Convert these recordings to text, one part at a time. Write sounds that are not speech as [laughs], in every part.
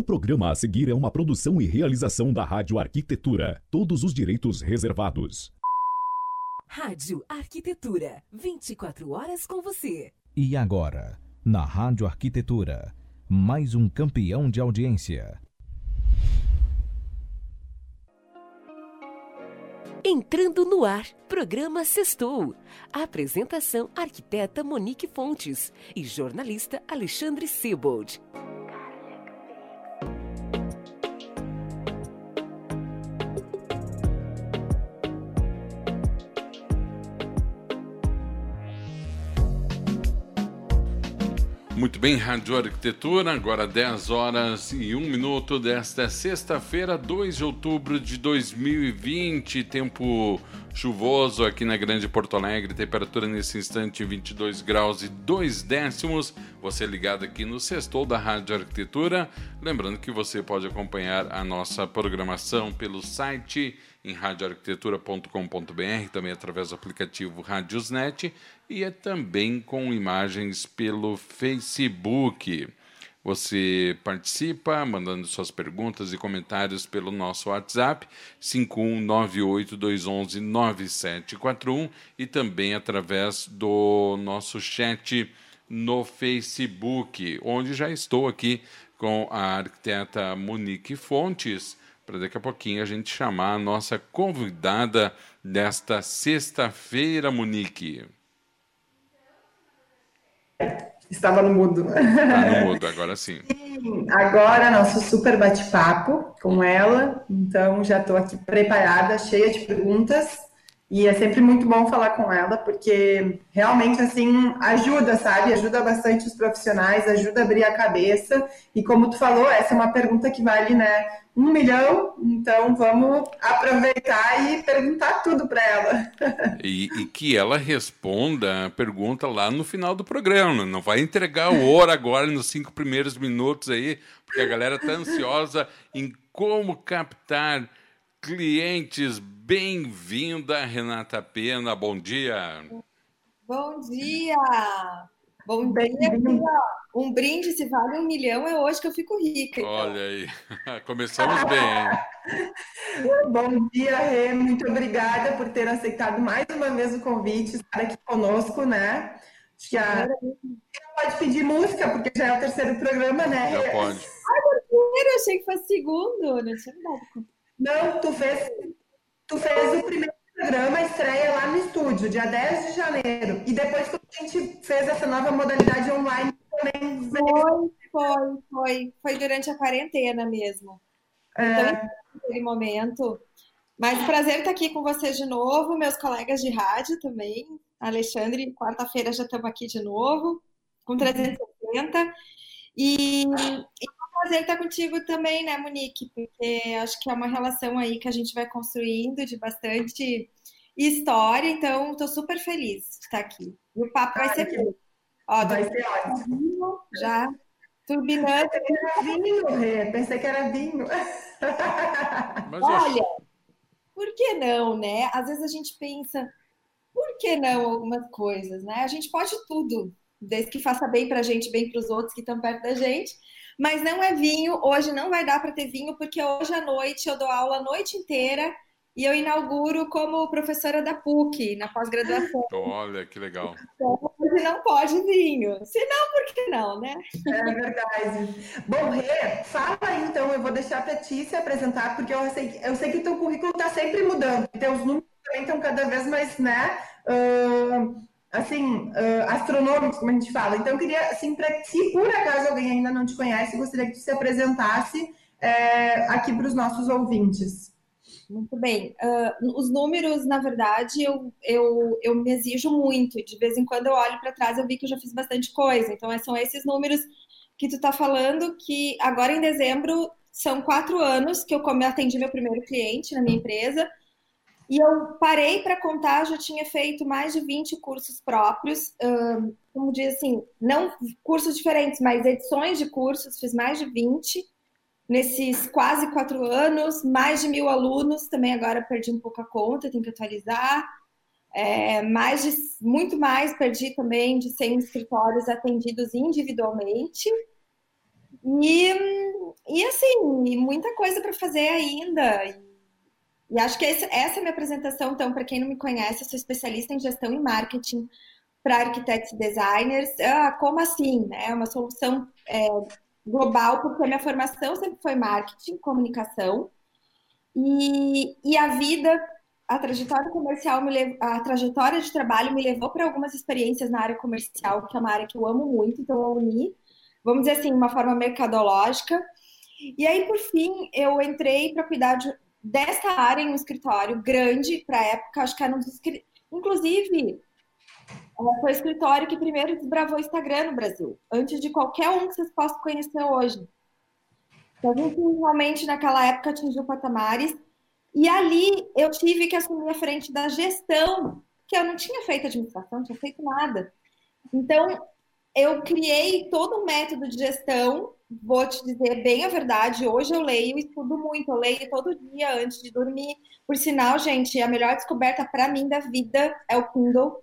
O programa a seguir é uma produção e realização da Rádio Arquitetura. Todos os direitos reservados. Rádio Arquitetura. 24 horas com você. E agora, na Rádio Arquitetura, mais um campeão de audiência. Entrando no ar, programa Sextou. Apresentação: arquiteta Monique Fontes e jornalista Alexandre Sebold. Muito bem, Rádio Arquitetura, agora 10 horas e 1 minuto desta sexta-feira, 2 de outubro de 2020, tempo chuvoso aqui na Grande Porto Alegre, temperatura nesse instante 22 graus e 2 décimos. Você ligado aqui no Sextou da Rádio Arquitetura, lembrando que você pode acompanhar a nossa programação pelo site em radioarquitetura.com.br, também através do aplicativo Radiosnet e é também com imagens pelo Facebook. Você participa mandando suas perguntas e comentários pelo nosso WhatsApp 51982119741 e também através do nosso chat no Facebook, onde já estou aqui com a arquiteta Monique Fontes para daqui a pouquinho a gente chamar a nossa convidada desta sexta-feira, Monique. Estava no mudo. Está no [laughs] mudo, agora sim. sim. Agora, nosso super bate-papo com ela. Então, já estou aqui preparada, cheia de perguntas. E é sempre muito bom falar com ela, porque realmente, assim, ajuda, sabe? Ajuda bastante os profissionais, ajuda a abrir a cabeça. E como tu falou, essa é uma pergunta que vale, né? Um milhão, então vamos aproveitar e perguntar tudo para ela. [laughs] E, e, que ela responda a pergunta lá no final do programa. Não vai entregar o ouro agora nos cinco primeiros minutos aí, porque a galera tá ansiosa em como captar clientes. Bem-vinda, Renata Pena. Bom dia. Bom dia. Bom dia. Um brinde se vale um milhão é hoje que eu fico rica. Então. Olha aí, [laughs] começamos bem, hein? [laughs] Bom dia, Rê. Muito obrigada por ter aceitado mais uma vez o convite, estar aqui conosco, né? Acho que a... pode pedir música, porque já é o terceiro programa, né? Já pode. Ai, primeiro, achei que fosse segundo. Não tinha dado não, tu fez, tu fez o primeiro programa, a estreia lá no estúdio, dia 10 de janeiro. E depois que a gente fez essa nova modalidade online também. Foi, foi, foi. Foi durante a quarentena mesmo. É... Então, naquele momento. Mas prazer estar aqui com vocês de novo, meus colegas de rádio também. Alexandre, quarta-feira já estamos aqui de novo, com 360. E, e prazer estar contigo também, né, Monique? Porque acho que é uma relação aí que a gente vai construindo de bastante história, então estou super feliz de estar aqui. E o papo vai ser bom. Ó, vai ser ótimo. Já turbinando. Pensei que era vinho, Rê. Pensei que era vinho. Mas Olha, por que não, né? Às vezes a gente pensa, por que não algumas coisas, né? A gente pode tudo, desde que faça bem para a gente, bem para os outros que estão perto da gente. Mas não é vinho, hoje não vai dar para ter vinho, porque hoje à noite eu dou aula a noite inteira e eu inauguro como professora da PUC na pós-graduação. Olha, que legal. Então, hoje não pode vinho. Se não, por que não, né? É verdade. Bom, Rê, fala aí então, eu vou deixar para ti se apresentar, porque eu sei, eu sei que teu currículo está sempre mudando, teus números também estão cada vez mais, né? Uh assim, uh, astronômicos, como a gente fala. Então, eu queria, assim, para se por acaso alguém ainda não te conhece, gostaria que tu se apresentasse é, aqui para os nossos ouvintes. Muito bem. Uh, os números, na verdade, eu, eu, eu me exijo muito. De vez em quando eu olho para trás, eu vi que eu já fiz bastante coisa. Então, são esses números que tu está falando, que agora em dezembro são quatro anos que eu atendi meu primeiro cliente na minha empresa. E eu parei para contar, já tinha feito mais de 20 cursos próprios, um, como diz assim, não cursos diferentes, mas edições de cursos, fiz mais de 20 nesses quase quatro anos, mais de mil alunos, também agora perdi um pouco a conta, tenho que atualizar. É, mais de, muito mais perdi também de 100 escritórios atendidos individualmente. E, e assim, muita coisa para fazer ainda. E, acho que essa, é a minha apresentação. Então, para quem não me conhece, eu sou especialista em gestão e marketing para arquitetos e designers. Ah, como assim? É uma solução é, global, porque a minha formação sempre foi marketing, comunicação. E, e a vida, a trajetória comercial, me a trajetória de trabalho me levou para algumas experiências na área comercial, que é uma área que eu amo muito, então eu uni, vamos dizer assim, uma forma mercadológica. E aí, por fim, eu entrei para cuidar de, dessa área em um escritório grande para época, acho que era um dos. Inclusive, foi o escritório que primeiro desbravou o Instagram no Brasil, antes de qualquer um que vocês possam conhecer hoje. Então, a gente realmente naquela época atingiu patamares. E ali eu tive que assumir a frente da gestão, que eu não tinha feito administração, não tinha feito nada. Então, eu criei todo um método de gestão. Vou te dizer bem a verdade, hoje eu leio e estudo muito, eu leio todo dia antes de dormir. Por sinal, gente, a melhor descoberta para mim da vida é o Kindle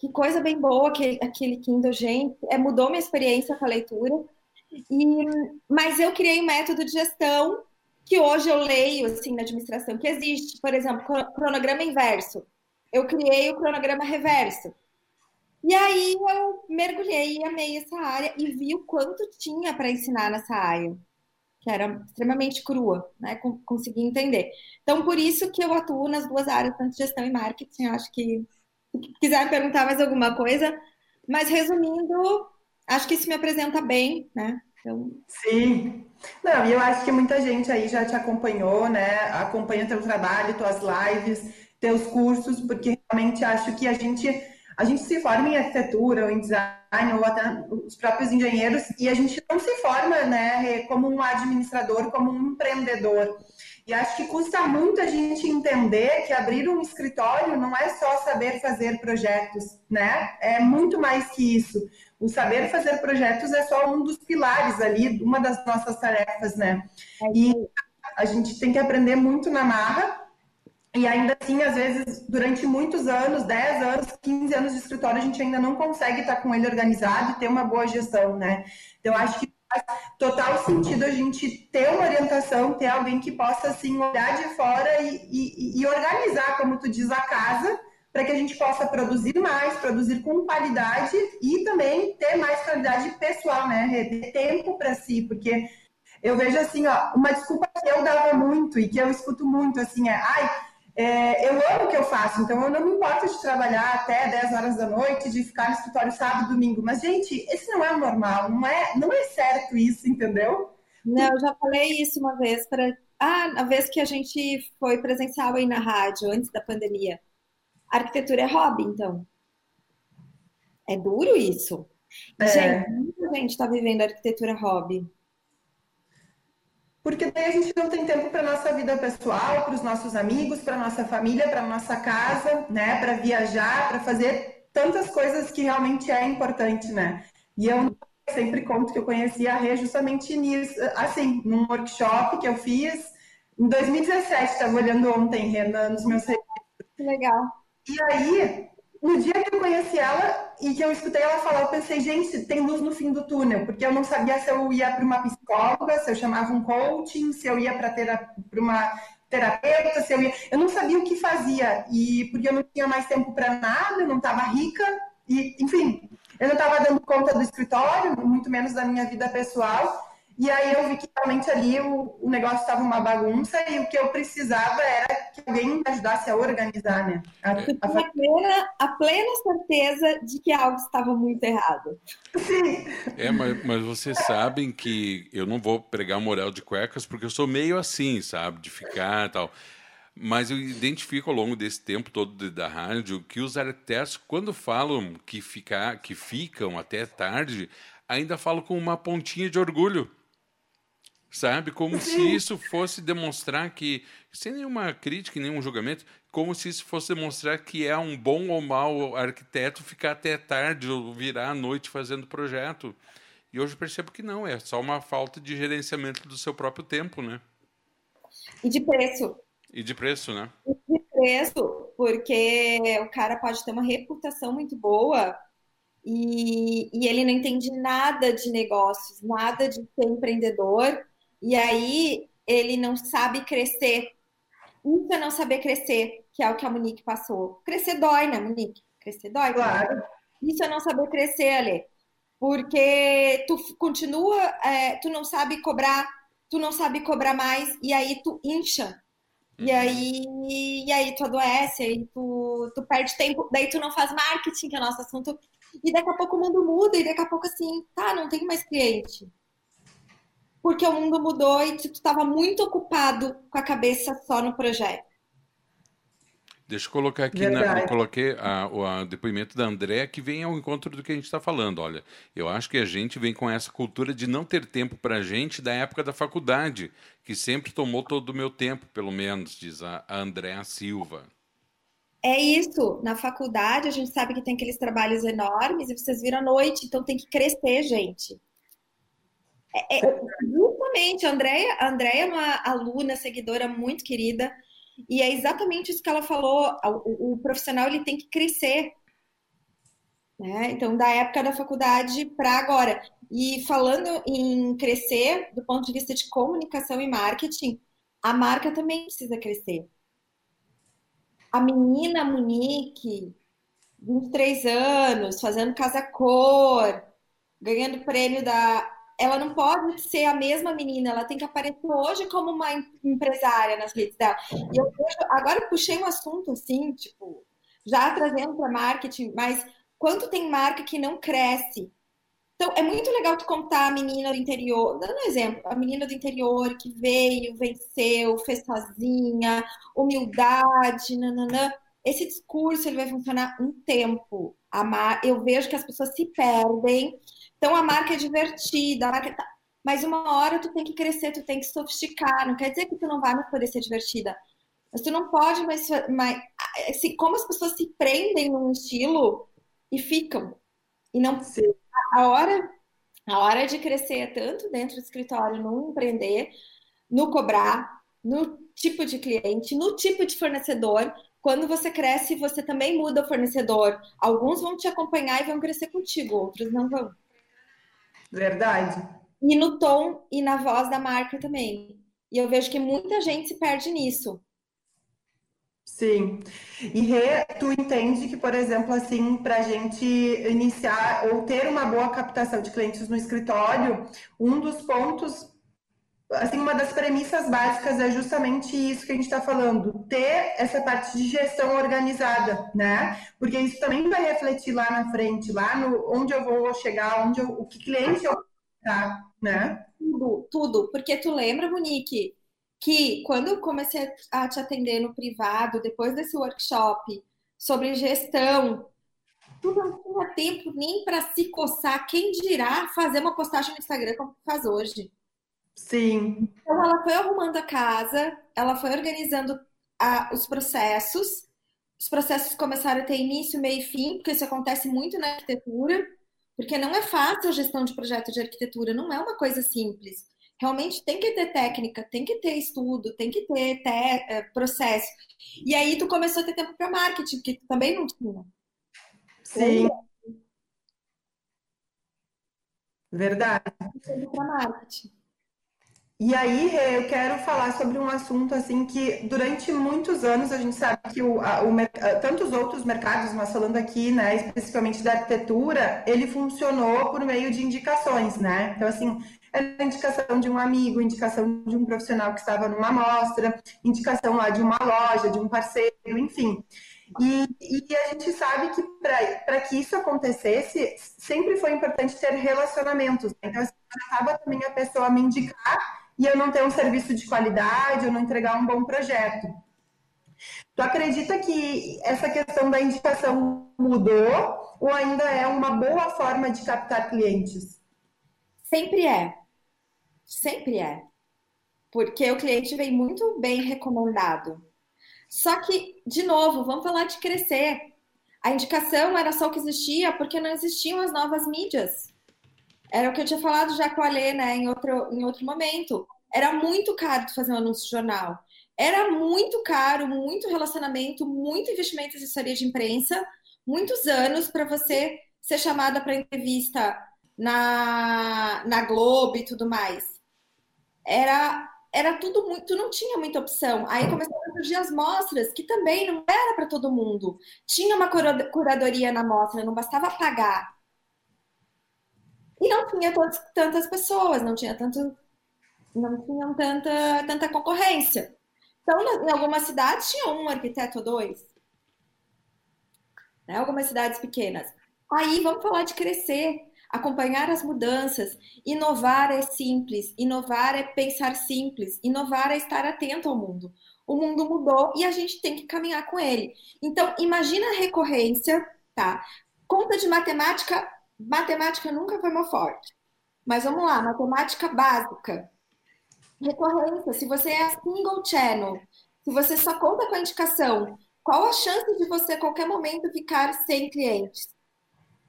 que coisa bem boa aquele, aquele Kindle, gente. É, mudou minha experiência com a leitura. E, mas eu criei um método de gestão que hoje eu leio assim na administração, que existe, por exemplo, cronograma inverso. Eu criei o cronograma reverso. E aí eu mergulhei e amei essa área e vi o quanto tinha para ensinar nessa área, que era extremamente crua, né? Consegui entender. Então, por isso que eu atuo nas duas áreas, tanto gestão e marketing. Acho que se quiser perguntar mais alguma coisa. Mas resumindo, acho que isso me apresenta bem, né? Então... Sim. Não, e eu acho que muita gente aí já te acompanhou, né? Acompanha teu trabalho, tuas lives, teus cursos, porque realmente acho que a gente a gente se forma em arquitetura ou em design ou até os próprios engenheiros e a gente não se forma, né, como um administrador, como um empreendedor. E acho que custa muito a gente entender que abrir um escritório não é só saber fazer projetos, né? É muito mais que isso. O saber fazer projetos é só um dos pilares ali, uma das nossas tarefas, né? E a gente tem que aprender muito na marra. E ainda assim, às vezes, durante muitos anos, 10 anos, 15 anos de escritório, a gente ainda não consegue estar com ele organizado e ter uma boa gestão, né? Então, acho que faz total sentido a gente ter uma orientação, ter alguém que possa assim olhar de fora e, e, e organizar, como tu diz, a casa, para que a gente possa produzir mais, produzir com qualidade e também ter mais qualidade pessoal, né? Ter tempo para si, porque eu vejo assim, ó, uma desculpa que eu dava muito e que eu escuto muito assim é, ai, é, eu amo o que eu faço, então eu não me importo de trabalhar até 10 horas da noite, de ficar no escritório sábado, domingo. Mas, gente, esse não é o normal, não é, não é certo isso, entendeu? Não, eu já falei isso uma vez para. Ah, a vez que a gente foi presencial aí na rádio, antes da pandemia. A arquitetura é hobby, então. É duro isso. É. Gente, muita gente está vivendo arquitetura hobby. Porque daí a gente não tem tempo para nossa vida pessoal, para os nossos amigos, para nossa família, para nossa casa, né? Para viajar, para fazer tantas coisas que realmente é importante, né? E eu sempre conto que eu conheci a Rê justamente nisso, assim, num workshop que eu fiz em 2017, estava olhando ontem, Renan, nos meus registros. Legal. E aí, no dia que eu conheci ela e que eu escutei ela falar, eu pensei, gente, tem luz no fim do túnel, porque eu não sabia se eu ia para uma psicóloga, se eu chamava um coaching, se eu ia para uma terapeuta, se eu ia. Eu não sabia o que fazia, e porque eu não tinha mais tempo para nada, eu não estava rica, e, enfim, eu não estava dando conta do escritório, muito menos da minha vida pessoal. E aí eu vi que realmente ali o, o negócio estava uma bagunça e o que eu precisava era que alguém me ajudasse a organizar, né? A, a... a, plena, a plena certeza de que algo estava muito errado. Sim. É, mas, mas vocês sabem que eu não vou pregar moral de cuecas porque eu sou meio assim, sabe? De ficar e tal. Mas eu identifico ao longo desse tempo todo da rádio que os arquitetos, quando falam que, ficar, que ficam até tarde, ainda falam com uma pontinha de orgulho sabe? Como se isso fosse demonstrar que, sem nenhuma crítica, nenhum julgamento, como se isso fosse demonstrar que é um bom ou mau arquiteto ficar até tarde ou virar à noite fazendo projeto. E hoje eu percebo que não, é só uma falta de gerenciamento do seu próprio tempo, né? E de preço. E de preço, né? E de preço, porque o cara pode ter uma reputação muito boa, e, e ele não entende nada de negócios, nada de ser empreendedor, e aí ele não sabe crescer. Isso é não saber crescer, que é o que a Monique passou. Crescer dói, né, Monique? Crescer dói. Claro. Isso é não saber crescer, Ale. Porque tu continua, é, tu não sabe cobrar, tu não sabe cobrar mais, e aí tu incha. E uhum. aí, e aí tu adoece, aí tu, tu perde tempo, daí tu não faz marketing, que é o nosso assunto, e daqui a pouco o mundo muda, e daqui a pouco assim, tá, não tem mais cliente. Porque o mundo mudou e tu estava muito ocupado com a cabeça só no projeto. Deixa eu colocar aqui, na, eu coloquei a, o depoimento da André, que vem ao encontro do que a gente está falando. Olha, eu acho que a gente vem com essa cultura de não ter tempo para a gente da época da faculdade, que sempre tomou todo o meu tempo, pelo menos, diz a, a Andréa Silva. É isso. Na faculdade, a gente sabe que tem aqueles trabalhos enormes e vocês viram à noite, então tem que crescer, gente. É, é, justamente, a Andrea, a Andrea é uma aluna, seguidora muito querida, e é exatamente isso que ela falou. O, o profissional ele tem que crescer. Né? Então, da época da faculdade para agora. E falando em crescer, do ponto de vista de comunicação e marketing, a marca também precisa crescer. A menina Monique, 23 anos, fazendo casa cor, ganhando prêmio da ela não pode ser a mesma menina, ela tem que aparecer hoje como uma empresária nas redes dela. E eu agora eu puxei um assunto assim, tipo, já trazendo para marketing, mas quanto tem marca que não cresce? Então, é muito legal tu contar a menina do interior, dando um exemplo, a menina do interior que veio, venceu, fez sozinha, humildade, nananã. Esse discurso ele vai funcionar um tempo. Eu vejo que as pessoas se perdem então a marca é divertida, a marca tá... mas uma hora tu tem que crescer, tu tem que sofisticar. Não quer dizer que tu não vai mais poder ser divertida, mas tu não pode mais, mais assim, como as pessoas se prendem num estilo e ficam e não Sim. a hora a hora de crescer é tanto dentro do escritório, no empreender, no cobrar, no tipo de cliente, no tipo de fornecedor. Quando você cresce, você também muda o fornecedor. Alguns vão te acompanhar e vão crescer contigo, outros não vão. Verdade. E no tom e na voz da marca também. E eu vejo que muita gente se perde nisso. Sim. E Rê, tu entende que, por exemplo, assim, para a gente iniciar ou ter uma boa captação de clientes no escritório, um dos pontos, assim, uma das premissas básicas é justamente isso que a gente está falando, ter essa parte de gestão organizada, né? Porque isso também vai refletir lá na frente, lá no onde eu vou chegar, onde eu, o que cliente eu tá, né? Tudo, tudo. Porque tu lembra, Monique, que quando eu comecei a te atender no privado, depois desse workshop sobre gestão, tu não tinha tempo nem para se coçar, quem dirá fazer uma postagem no Instagram como faz hoje. Sim. Então ela foi arrumando a casa, ela foi organizando a, os processos. Os processos começaram a ter início, meio e fim, porque isso acontece muito na arquitetura, porque não é fácil a gestão de projeto de arquitetura, não é uma coisa simples. Realmente tem que ter técnica, tem que ter estudo, tem que ter te, é, processo. E aí tu começou a ter tempo para marketing, que também não tinha. Sim. Verdade. Para marketing. E aí, eu quero falar sobre um assunto assim que durante muitos anos a gente sabe que o, a, o, tantos outros mercados, mas falando aqui, né, especificamente da arquitetura, ele funcionou por meio de indicações, né? Então, assim, era indicação de um amigo, indicação de um profissional que estava numa amostra, indicação lá de uma loja, de um parceiro, enfim. E, e a gente sabe que para que isso acontecesse, sempre foi importante ter relacionamentos. Né? Então, assim, acaba também a pessoa me indicar e eu não ter um serviço de qualidade, eu não entregar um bom projeto. Tu acredita que essa questão da indicação mudou ou ainda é uma boa forma de captar clientes? Sempre é. Sempre é. Porque o cliente vem muito bem recomendado. Só que, de novo, vamos falar de crescer. A indicação era só o que existia porque não existiam as novas mídias. Era o que eu tinha falado já com a Lê, né, em outro, em outro momento. Era muito caro de fazer um anúncio de jornal. Era muito caro, muito relacionamento, muito investimento em assessoria de imprensa, muitos anos para você ser chamada para entrevista na, na Globo e tudo mais. Era era tudo muito, não tinha muita opção. Aí começaram a surgir as mostras, que também não era para todo mundo. Tinha uma curadoria na mostra, não bastava pagar. E não tinha tantas pessoas, não tinha tanto, não tinham tanta, tanta concorrência. Então, em algumas cidades tinha um arquiteto ou dois. Né? Algumas cidades pequenas. Aí vamos falar de crescer, acompanhar as mudanças. Inovar é simples, inovar é pensar simples, inovar é estar atento ao mundo. O mundo mudou e a gente tem que caminhar com ele. Então, imagina a recorrência, tá? Conta de matemática, matemática nunca foi meu forte. Mas vamos lá, matemática básica. Recorrência, se você é single channel, se você só conta com a indicação, qual a chance de você a qualquer momento ficar sem clientes?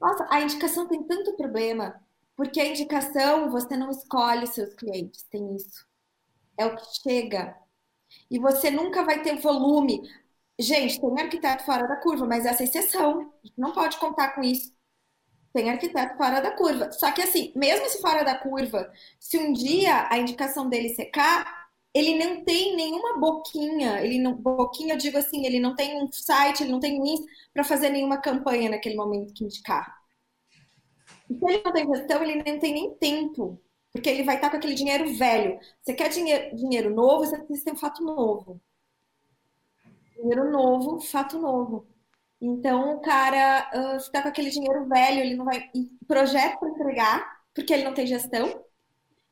Nossa, a indicação tem tanto problema, porque a indicação você não escolhe seus clientes, tem isso. É o que chega. E você nunca vai ter volume. Gente, tem arquiteto fora da curva, mas essa é exceção. Não pode contar com isso. Tem arquiteto fora da curva. Só que assim, mesmo se fora da curva, se um dia a indicação dele secar, ele não tem nenhuma boquinha, ele não, boquinha eu digo assim, ele não tem um site, ele não tem um para fazer nenhuma campanha naquele momento que indicar. E se ele não tem gestão, ele não tem nem tempo, porque ele vai estar com aquele dinheiro velho. Você quer dinheiro, dinheiro novo, você precisa ter um fato novo. Dinheiro novo, fato novo. Então o cara uh, fica com aquele dinheiro velho, ele não vai. projeto para entregar, porque ele não tem gestão,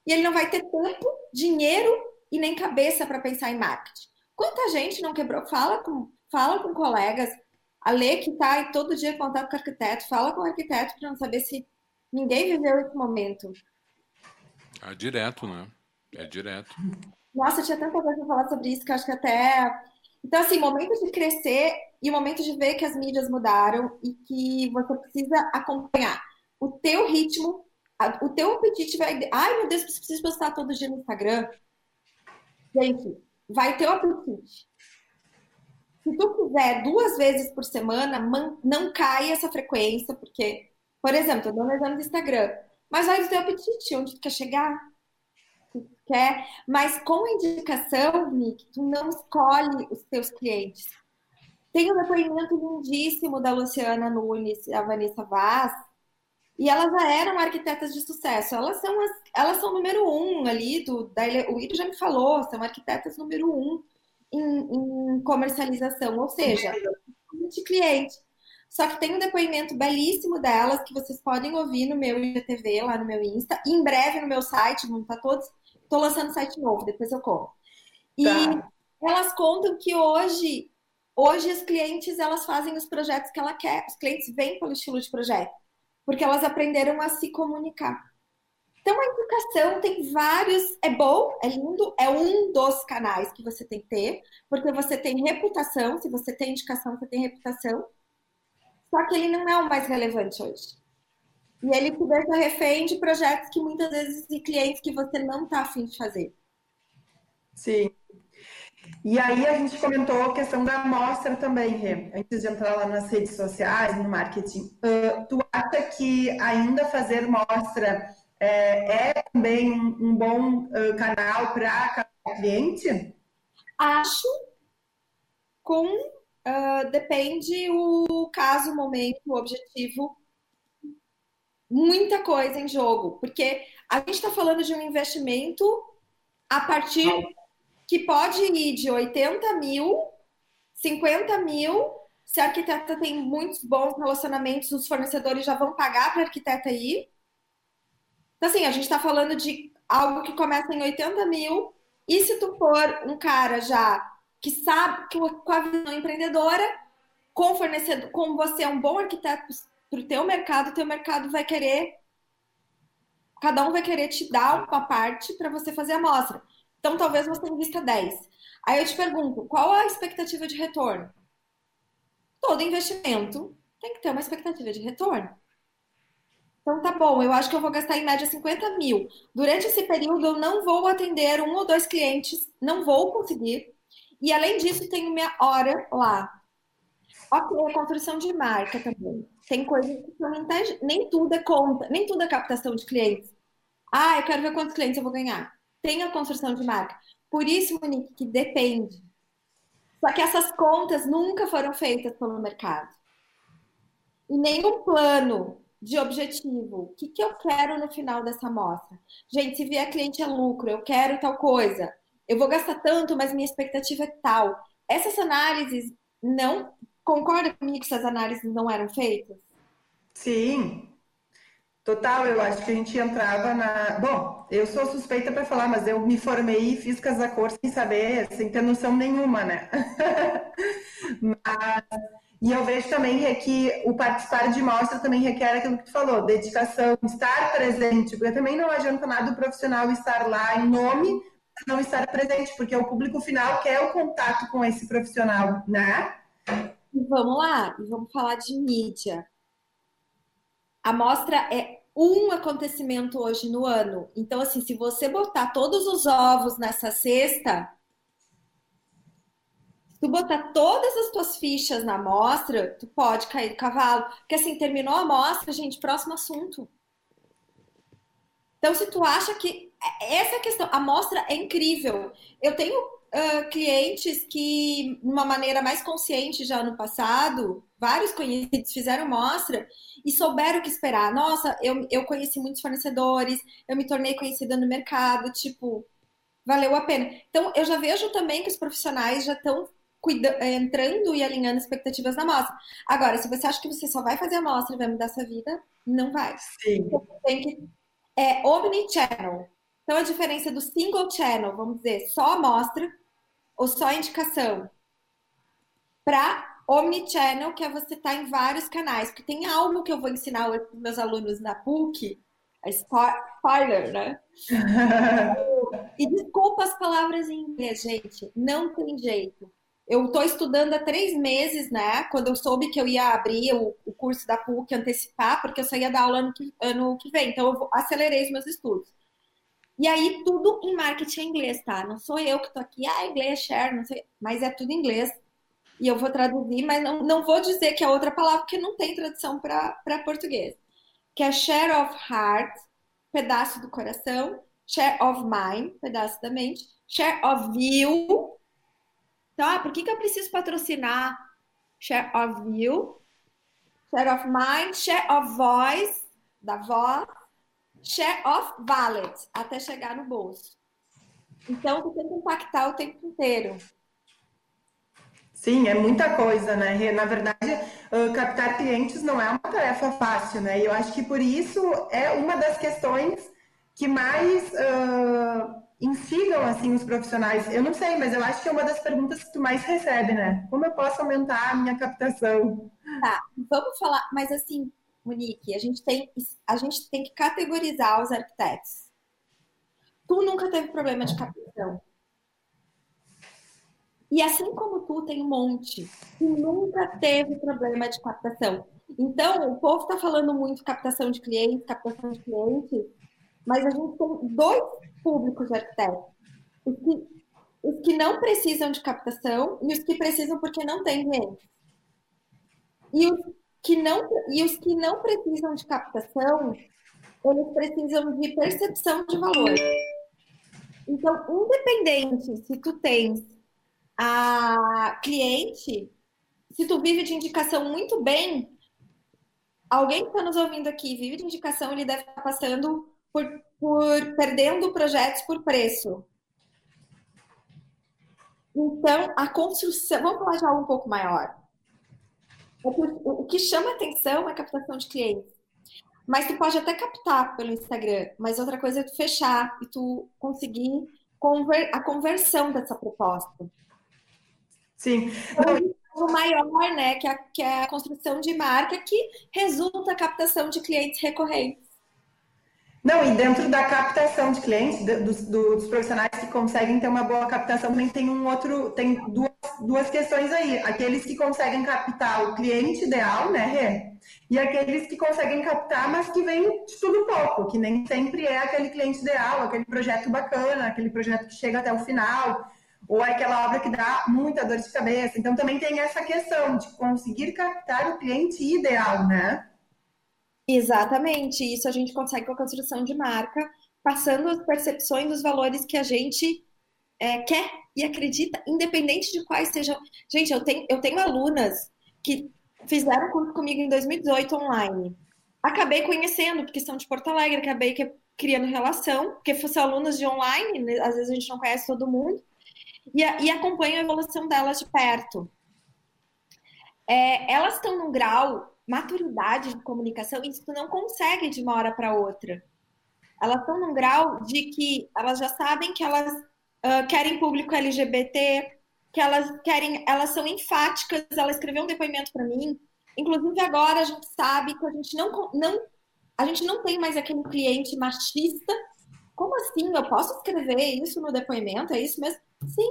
e ele não vai ter tempo, dinheiro e nem cabeça para pensar em marketing. Quanta gente não quebrou? Fala com, fala com colegas. A Lê, que está todo dia em contato com o arquiteto, fala com o arquiteto para não saber se ninguém viveu esse momento. É direto, né? É direto. Nossa, tinha tanta coisa para falar sobre isso que eu acho que até. Então, assim, momento de crescer e momento de ver que as mídias mudaram e que você precisa acompanhar o teu ritmo, o teu apetite vai. Ai, meu Deus, preciso postar todo dia no Instagram. Gente, vai ter o apetite. Se tu fizer duas vezes por semana, não cai essa frequência, porque, por exemplo, eu dou um exemplo do Instagram, mas vai ter apetite, onde tu quer chegar. Tu quer, mas com indicação, Nick, tu não escolhe os teus clientes. Tem um depoimento lindíssimo da Luciana Nunes e a Vanessa Vaz, e elas já eram arquitetas de sucesso. Elas são as, elas são número um ali do da, o Ito já me falou, são arquitetas número um em, em comercialização, ou seja, de cliente. Só que tem um depoimento belíssimo delas que vocês podem ouvir no meu IGTV, lá no meu Insta, e em breve no meu site, não tá todos. Estou lançando site novo, depois eu conto. E tá. elas contam que hoje, hoje os clientes elas fazem os projetos que ela quer. Os clientes vêm pelo estilo de projeto porque elas aprenderam a se comunicar. Então, a educação tem vários. É bom, é lindo, é um dos canais que você tem que ter, porque você tem reputação. Se você tem indicação, você tem reputação. Só que ele não é o mais relevante hoje. E ele te deixa refém de projetos que muitas vezes de clientes que você não está afim de fazer. Sim. E aí a gente comentou a questão da amostra também, Rê, antes de entrar lá nas redes sociais, no marketing. Uh, tu acha que ainda fazer mostra é, é também um, bom uh, canal para cliente? Acho. Com uh, depende o caso, o momento, o objetivo. Muita coisa em jogo, porque a gente está falando de um investimento a partir que pode ir de 80 mil, 50 mil. Se a arquiteta tem muitos bons relacionamentos, os fornecedores já vão pagar para a arquiteta ir. Então, assim, a gente está falando de algo que começa em 80 mil. E se tu for um cara já que sabe, que com a visão empreendedora, com fornecedor, como você é um bom arquiteto para o teu mercado, o teu mercado vai querer, cada um vai querer te dar uma parte para você fazer a amostra. Então, talvez você invista 10. Aí eu te pergunto, qual a expectativa de retorno? Todo investimento tem que ter uma expectativa de retorno. Então, tá bom, eu acho que eu vou gastar em média 50 mil. Durante esse período, eu não vou atender um ou dois clientes, não vou conseguir. E, além disso, tenho minha hora lá. Ok, a construção de marca também. Tem coisas que são intangíveis. Nem tudo é conta, nem tudo é captação de clientes. Ah, eu quero ver quantos clientes eu vou ganhar. Tem a construção de marca. Por isso, Monique, que depende. Só que essas contas nunca foram feitas pelo mercado. E nenhum plano de objetivo. O que, que eu quero no final dessa amostra? Gente, se vier cliente é lucro, eu quero tal coisa. Eu vou gastar tanto, mas minha expectativa é tal. Essas análises não. Concorda comigo que essas análises não eram feitas? Sim, Total, eu acho que a gente entrava na. Bom, eu sou suspeita para falar, mas eu me formei e fiz casa cor sem saber, sem ter noção nenhuma, né? [laughs] mas... E eu vejo também que o participar de mostra também requer aquilo que tu falou, dedicação, estar presente, porque também não adianta nada o profissional estar lá em nome, não estar presente, porque o público final quer o contato com esse profissional, né? Vamos lá, vamos falar de mídia. A mostra é um acontecimento hoje no ano. Então, assim, se você botar todos os ovos nessa cesta, tu botar todas as tuas fichas na amostra, tu pode cair do cavalo. Porque assim, terminou a amostra, gente, próximo assunto. Então, se tu acha que. Essa é a questão. A amostra é incrível. Eu tenho uh, clientes que, de uma maneira mais consciente já no passado, vários conhecidos fizeram mostra e souberam o que esperar. Nossa, eu, eu conheci muitos fornecedores, eu me tornei conhecida no mercado, tipo, valeu a pena. Então, eu já vejo também que os profissionais já estão entrando e alinhando expectativas na mostra. Agora, se você acha que você só vai fazer a mostra e vai mudar sua vida, não vai. Sim. Você tem que. É omnichannel. Então, a diferença do single channel, vamos dizer, só amostra ou só indicação, para omnichannel, que é você estar tá em vários canais. Porque tem algo que eu vou ensinar para os meus alunos na PUC, a spoiler, né? [laughs] e desculpa as palavras em inglês, gente. Não tem jeito. Eu estou estudando há três meses, né? Quando eu soube que eu ia abrir o, o curso da PUC, antecipar, porque eu só ia dar aula ano que, ano que vem. Então, eu acelerei os meus estudos. E aí, tudo em marketing em inglês, tá? Não sou eu que tô aqui, ah, inglês, share, não sei, mas é tudo em inglês e eu vou traduzir, mas não, não vou dizer que é outra palavra, porque não tem tradução para português. Que é share of heart, pedaço do coração, share of mind, pedaço da mente, share of view. Então, ah, por que, que eu preciso patrocinar share of view, share of mind, share of voice, da voz, share of wallet, até chegar no bolso. Então, você tem que impactar o tempo inteiro. Sim, é muita coisa, né? Na verdade, captar clientes não é uma tarefa fácil, né? E eu acho que por isso é uma das questões que mais uh, instigam assim os profissionais. Eu não sei, mas eu acho que é uma das perguntas que tu mais recebe, né? Como eu posso aumentar a minha captação? Tá, vamos falar, mas assim, Monique, a gente tem, a gente tem que categorizar os arquitetos. Tu nunca teve problema de captação. E assim como tu, tem um monte que nunca teve problema de captação. Então, o povo está falando muito captação de clientes, captação de clientes, mas a gente tem dois públicos de arquitetos. Os que, os que não precisam de captação e os que precisam porque não têm clientes. E os que não, e os que não precisam de captação, eles precisam de percepção de valor. Então, independente se tu tens a cliente, se tu vive de indicação muito bem, alguém que está nos ouvindo aqui vive de indicação, ele deve estar passando por, por perdendo projetos por preço. Então, a construção, vamos falar de algo um pouco maior. O que chama atenção é a captação de clientes. Mas tu pode até captar pelo Instagram, mas outra coisa é tu fechar e tu conseguir conver a conversão dessa proposta. Sim. Não, o maior, né, que é, a, que é a construção de marca que resulta a captação de clientes recorrentes. Não, e dentro da captação de clientes, dos, dos, profissionais que conseguem ter uma boa captação, também tem um outro, tem duas, duas questões aí. Aqueles que conseguem captar o cliente ideal, né, Rê? E aqueles que conseguem captar, mas que vem de tudo pouco, que nem sempre é aquele cliente ideal, aquele projeto bacana, aquele projeto que chega até o final ou aquela obra que dá muita dor de cabeça. Então também tem essa questão de conseguir captar o cliente ideal, né? Exatamente, isso a gente consegue com a construção de marca, passando as percepções dos valores que a gente é, quer e acredita, independente de quais sejam. Gente, eu tenho, eu tenho alunas que fizeram curso comigo em 2018 online. Acabei conhecendo, porque são de Porto Alegre, acabei criando relação, porque fossem alunas de online, né, às vezes a gente não conhece todo mundo, e, e acompanho a evolução delas de perto. É, elas estão num grau, maturidade de comunicação, e tu não consegue de uma hora para outra. Elas estão num grau de que elas já sabem que elas uh, querem público LGBT, que elas querem, elas são enfáticas. Ela escreveu um depoimento para mim. Inclusive agora a gente sabe que a gente não, não a gente não tem mais aquele cliente machista. Como assim? Eu posso escrever isso no depoimento? É isso mesmo? Sim.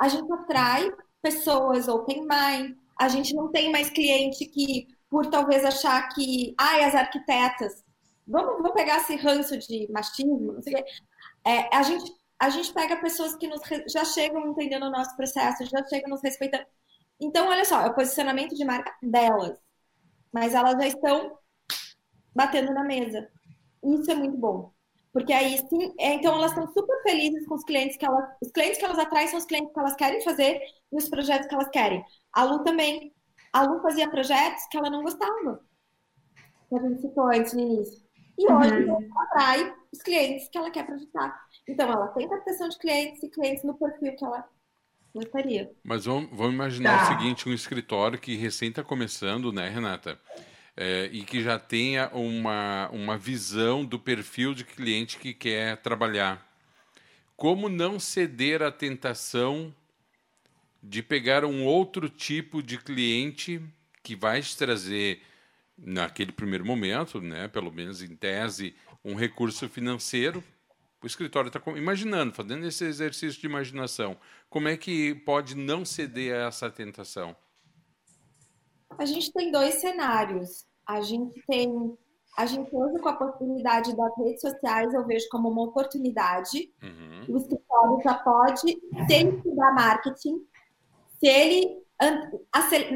A gente atrai pessoas open mind. A gente não tem mais cliente que, por talvez achar que, ai, as arquitetas, vamos, vamos pegar esse ranço de machismo, não sei o quê. É, a gente a gente pega pessoas que nos, já chegam entendendo o nosso processo, já chegam nos respeitando. Então, olha só, é o posicionamento de marca delas. Mas elas já estão batendo na mesa. Isso é muito bom. Porque aí sim, é, então elas estão super felizes com os clientes que elas. Os clientes que elas atraem são os clientes que elas querem fazer e os projetos que elas querem. A Lu também. A Lu fazia projetos que ela não gostava. Que a gente citou antes no início. E hoje uhum. ela atrai os clientes que ela quer projetar. Então, ela tem captação de clientes e clientes no perfil que ela gostaria. Mas vamos, vamos imaginar tá. o seguinte: um escritório que recém está começando, né, Renata? É, e que já tenha uma, uma visão do perfil de cliente que quer trabalhar. Como não ceder à tentação de pegar um outro tipo de cliente que vai te trazer, naquele primeiro momento, né, pelo menos em tese, um recurso financeiro o escritório está imaginando, fazendo esse exercício de imaginação. Como é que pode não ceder a essa tentação? A gente tem dois cenários. A gente tem. A gente hoje, com a possibilidade das redes sociais, eu vejo como uma oportunidade. Uhum. O escritório já pode, se ele estudar marketing, se ele.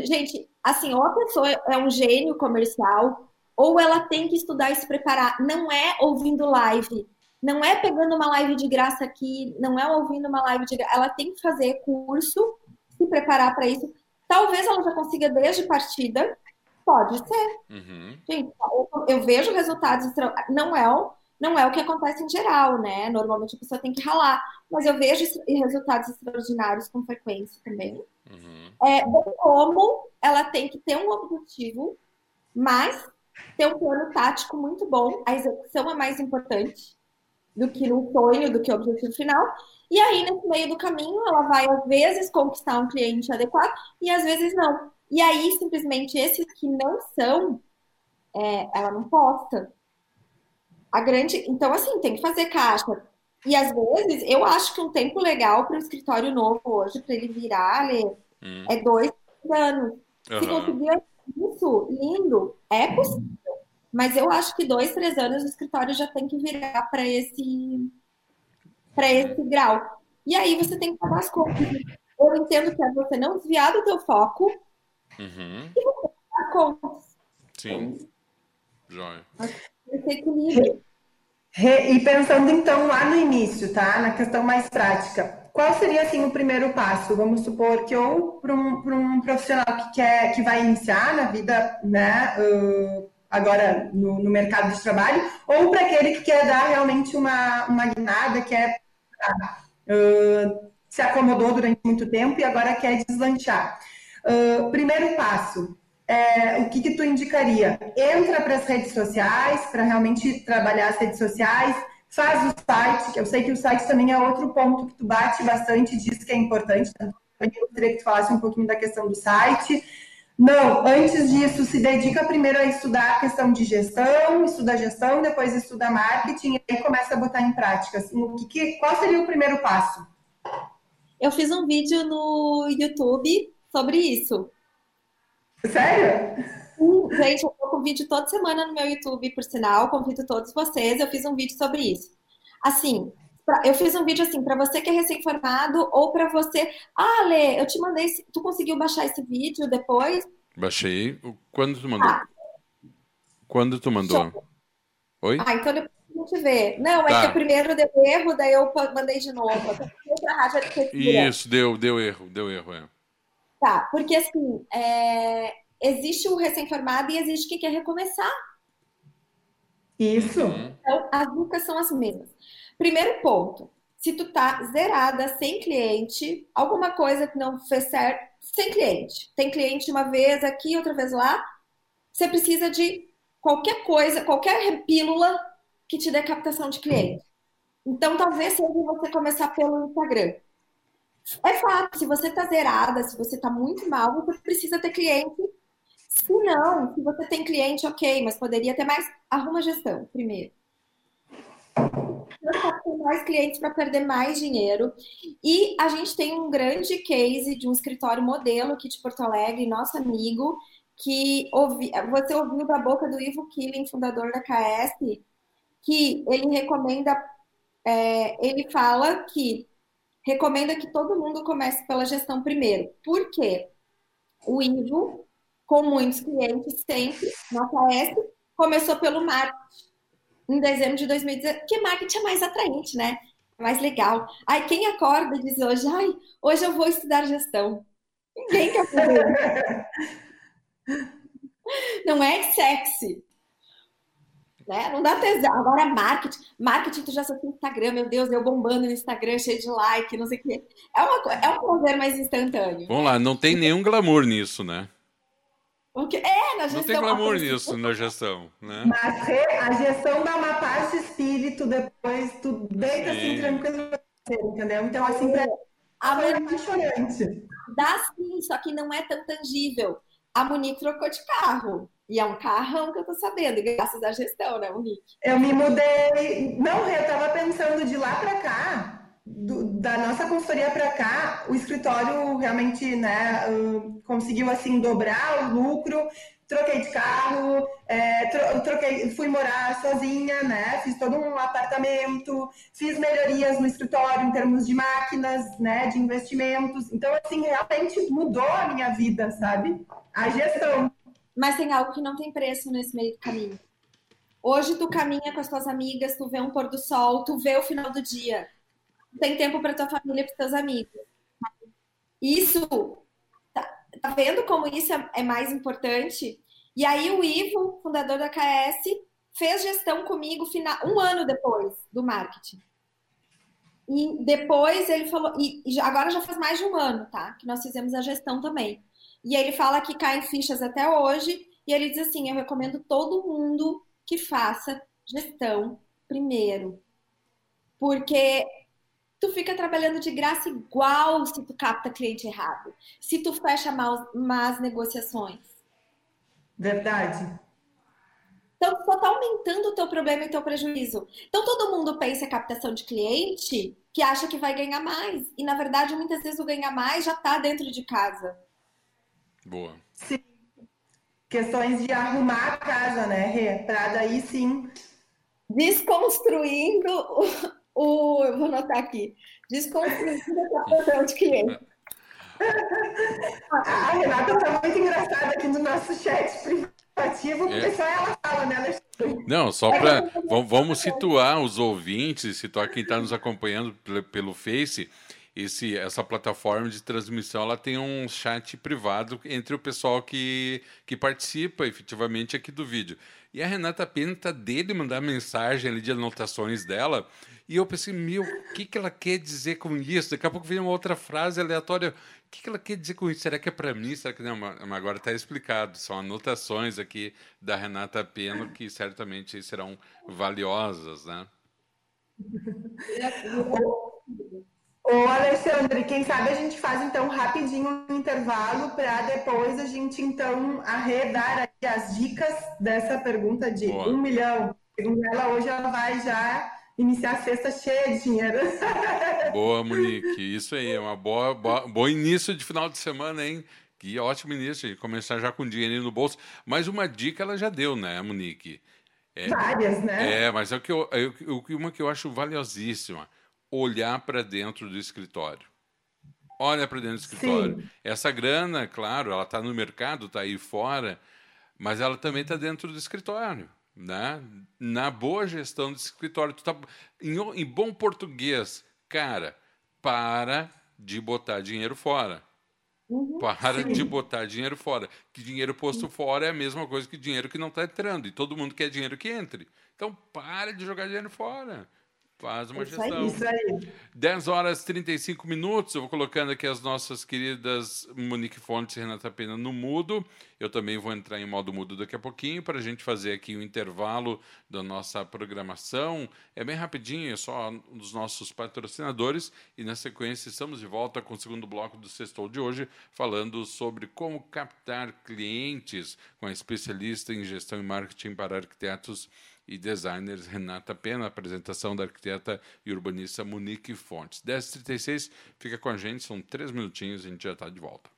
Gente, assim, ou a pessoa é um gênio comercial, ou ela tem que estudar e se preparar. Não é ouvindo live não é pegando uma live de graça aqui, não é ouvindo uma live de graça. Ela tem que fazer curso, se preparar para isso. Talvez ela já consiga desde partida. Pode ser. Uhum. Gente, eu, eu, vejo resultados. Não é, o, não é o que acontece em geral, né? Normalmente a pessoa tem que ralar. Mas eu vejo resultados extraordinários com frequência também. Uhum. É, como ela tem que ter um objetivo, mas ter um plano tático muito bom. A execução é mais importante do que no sonho, do que o objetivo final. E aí, nesse meio do caminho, ela vai, às vezes, conquistar um cliente adequado e às vezes não. E aí, simplesmente, esses que não são, é, ela não posta. A grande. Então, assim, tem que fazer caixa. E às vezes, eu acho que um tempo legal para o escritório novo hoje, para ele virar, hum. é dois anos. Uhum. Se conseguir isso, lindo, é possível. Mas eu acho que dois, três anos o escritório já tem que virar para esse, para esse grau. E aí você tem que pagar as contas. Eu entendo que é você não desviar do teu foco uhum. e você pagar as contas. Sim. Joia. Esse equilíbrio. E pensando então lá no início, tá? Na questão mais prática. Qual seria assim o primeiro passo? Vamos supor que ou para um, um profissional que quer que vai iniciar na vida, né, uh, agora no, no mercado de trabalho, ou para aquele que quer dar realmente uma, uma guinada, quer uh, se acomodou durante muito tempo e agora quer deslanchar. Uh, primeiro passo, é, o que, que tu indicaria? Entra para as redes sociais, para realmente trabalhar as redes sociais, faz o site, que eu sei que o site também é outro ponto que tu bate bastante, diz que é importante, então, eu gostaria que tu falasse um pouquinho da questão do site, não, antes disso, se dedica primeiro a estudar a questão de gestão, estuda gestão, depois estuda marketing e aí começa a botar em prática. Assim, o que, que, qual seria o primeiro passo? Eu fiz um vídeo no YouTube sobre isso. Sério? Sim, gente, eu tô com vídeo toda semana no meu YouTube, por sinal, convido todos vocês. Eu fiz um vídeo sobre isso. Assim, eu fiz um vídeo assim para você que é recém-formado ou para você. Ah, Lê, eu te mandei. Tu conseguiu baixar esse vídeo depois? Baixei. Quando tu mandou? Ah. Quando tu mandou? Show. Oi? Ah, então depois a gente vê. Não, é tá. é que o primeiro deu erro, daí eu mandei de novo. Isso, deu, deu erro, deu erro, é. Tá, porque assim, é... existe o recém-formado e existe quem quer recomeçar. Isso. Uhum. Então, as dicas são as mesmas. Primeiro ponto, se tu tá zerada, sem cliente, alguma coisa que não fez certo, sem cliente. Tem cliente uma vez aqui, outra vez lá, você precisa de qualquer coisa, qualquer pílula que te dê captação de cliente. Então, talvez seja você começar pelo Instagram. É fato, se você tá zerada, se você tá muito mal, você precisa ter cliente. Se não, se você tem cliente, ok, mas poderia ter mais. Arruma gestão, primeiro mais clientes para perder mais dinheiro. E a gente tem um grande case de um escritório modelo aqui de Porto Alegre, nosso amigo, que ouvi, você ouviu da boca do Ivo Killing, fundador da KS, que ele recomenda, é, ele fala que recomenda que todo mundo comece pela gestão primeiro. Por quê? O Ivo, com muitos clientes sempre na KS, começou pelo marketing em dezembro de 2019, porque marketing é mais atraente, né? É mais legal. Ai, quem acorda e diz hoje, ai, hoje eu vou estudar gestão. Ninguém quer fazer. [laughs] Não é sexy. Né? Não dá tesão. Agora, marketing. Marketing, tu já sabe no Instagram, meu Deus, eu bombando no Instagram, cheio de like, não sei o quê. É, uma, é um prazer mais instantâneo. Vamos lá, não tem nenhum glamour nisso, né? Porque, é, na gestão. Não tem glamour nisso na gestão, né? Mas a gestão dá uma paz de espírito depois, tu deita assim tranquilo, entendeu? Então, assim, pra... a é apaixonante. Dá sim, só que não é tão tangível. A Monique trocou de carro. E é um carrão que eu tô sabendo, graças à gestão, né, Monique? Eu me mudei. Não, eu tava pensando de lá para cá do, da nossa consultoria para cá, o escritório realmente né, uh, conseguiu assim dobrar o lucro. Troquei de carro, é, troquei, fui morar sozinha, né? Fiz todo um apartamento, fiz melhorias no escritório em termos de máquinas, né? De investimentos. Então, assim, realmente mudou a minha vida, sabe? A gestão. Mas tem algo que não tem preço nesse meio do caminho. Hoje tu caminha com as tuas amigas, tu vê um pôr do sol, tu vê o final do dia tem tempo para tua família, para teus amigos. Isso, tá, tá vendo como isso é, é mais importante? E aí o Ivo, fundador da KS, fez gestão comigo um ano depois do marketing. E depois ele falou, e agora já faz mais de um ano, tá? Que nós fizemos a gestão também. E ele fala que caem fichas até hoje, e ele diz assim: eu recomendo todo mundo que faça gestão primeiro. Porque tu fica trabalhando de graça igual se tu capta cliente errado, se tu fecha más, más negociações. Verdade. Então, só está aumentando o teu problema e o teu prejuízo. Então, todo mundo pensa em captação de cliente que acha que vai ganhar mais. E, na verdade, muitas vezes o ganhar mais já está dentro de casa. Boa. Sim. Questões de arrumar a casa, né, Rê? Para daí sim. Desconstruindo o, eu vou anotar aqui, desconstruindo a captação de cliente. [laughs] A Renata está muito engraçada aqui no nosso chat privativo, porque é. só ela fala, né, Alexandre? Não, só para. vamos situar os ouvintes, situar quem está nos acompanhando pelo Face. Esse, essa plataforma de transmissão ela tem um chat privado entre o pessoal que, que participa efetivamente aqui do vídeo. E a Renata Pena tá dele mandar mensagem ali de anotações dela. E eu pensei, meu, o que, que ela quer dizer com isso? Daqui a pouco vem uma outra frase aleatória. O que, que ela quer dizer com isso? Será que é para mim? Será que não? Mas agora está explicado. São anotações aqui da Renata Pena que certamente serão valiosas, né? [laughs] Ô, Alexandre, quem sabe a gente faz então rapidinho um intervalo para depois a gente então arredar as dicas dessa pergunta de Boa. um milhão. Segundo ela, hoje ela vai já iniciar a sexta cheia de dinheiro. [laughs] Boa, Monique. Isso aí, é uma boa, boa, bom início de final de semana, hein? Que ótimo início, de começar já com dinheirinho no bolso. Mas uma dica ela já deu, né, Monique? É, Várias, né? É, mas é o que eu, é uma que eu acho valiosíssima. Olhar para dentro do escritório. Olha para dentro do escritório. Sim. Essa grana, claro, ela está no mercado, está aí fora, mas ela também está dentro do escritório. Né? Na boa gestão do escritório. Tu tá, em, em bom português, cara, para de botar dinheiro fora. Uhum, para sim. de botar dinheiro fora. Que dinheiro posto fora é a mesma coisa que dinheiro que não está entrando. E todo mundo quer dinheiro que entre. Então, para de jogar dinheiro fora. Faz uma isso gestão. Aí, isso aí. 10 horas e 35 minutos. Eu vou colocando aqui as nossas queridas Monique Fontes e Renata Pena no mudo. Eu também vou entrar em modo mudo daqui a pouquinho para a gente fazer aqui o um intervalo da nossa programação. É bem rapidinho, é só dos nossos patrocinadores. E na sequência estamos de volta com o segundo bloco do Sextou de hoje, falando sobre como captar clientes com a especialista em gestão e marketing para arquitetos e designers Renata Pena, apresentação da arquiteta e urbanista Monique Fontes. 10h36, fica com a gente, são três minutinhos e a gente já está de volta.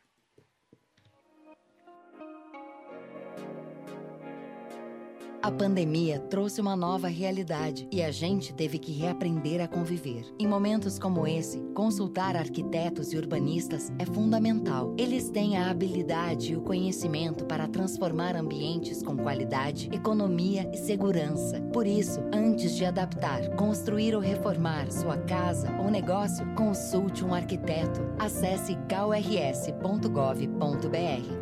A pandemia trouxe uma nova realidade e a gente teve que reaprender a conviver. Em momentos como esse, consultar arquitetos e urbanistas é fundamental. Eles têm a habilidade e o conhecimento para transformar ambientes com qualidade, economia e segurança. Por isso, antes de adaptar, construir ou reformar sua casa ou negócio, consulte um arquiteto. Acesse krs.gov.br.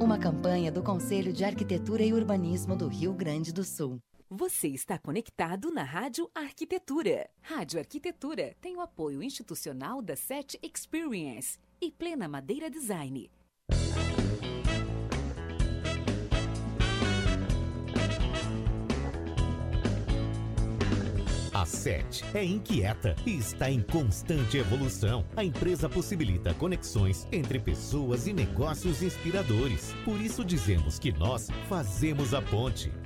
Uma campanha do Conselho de Arquitetura e Urbanismo do Rio Grande do Sul. Você está conectado na Rádio Arquitetura. Rádio Arquitetura tem o apoio institucional da SET Experience e Plena Madeira Design. A SET é inquieta e está em constante evolução. A empresa possibilita conexões entre pessoas e negócios inspiradores. Por isso dizemos que nós fazemos a ponte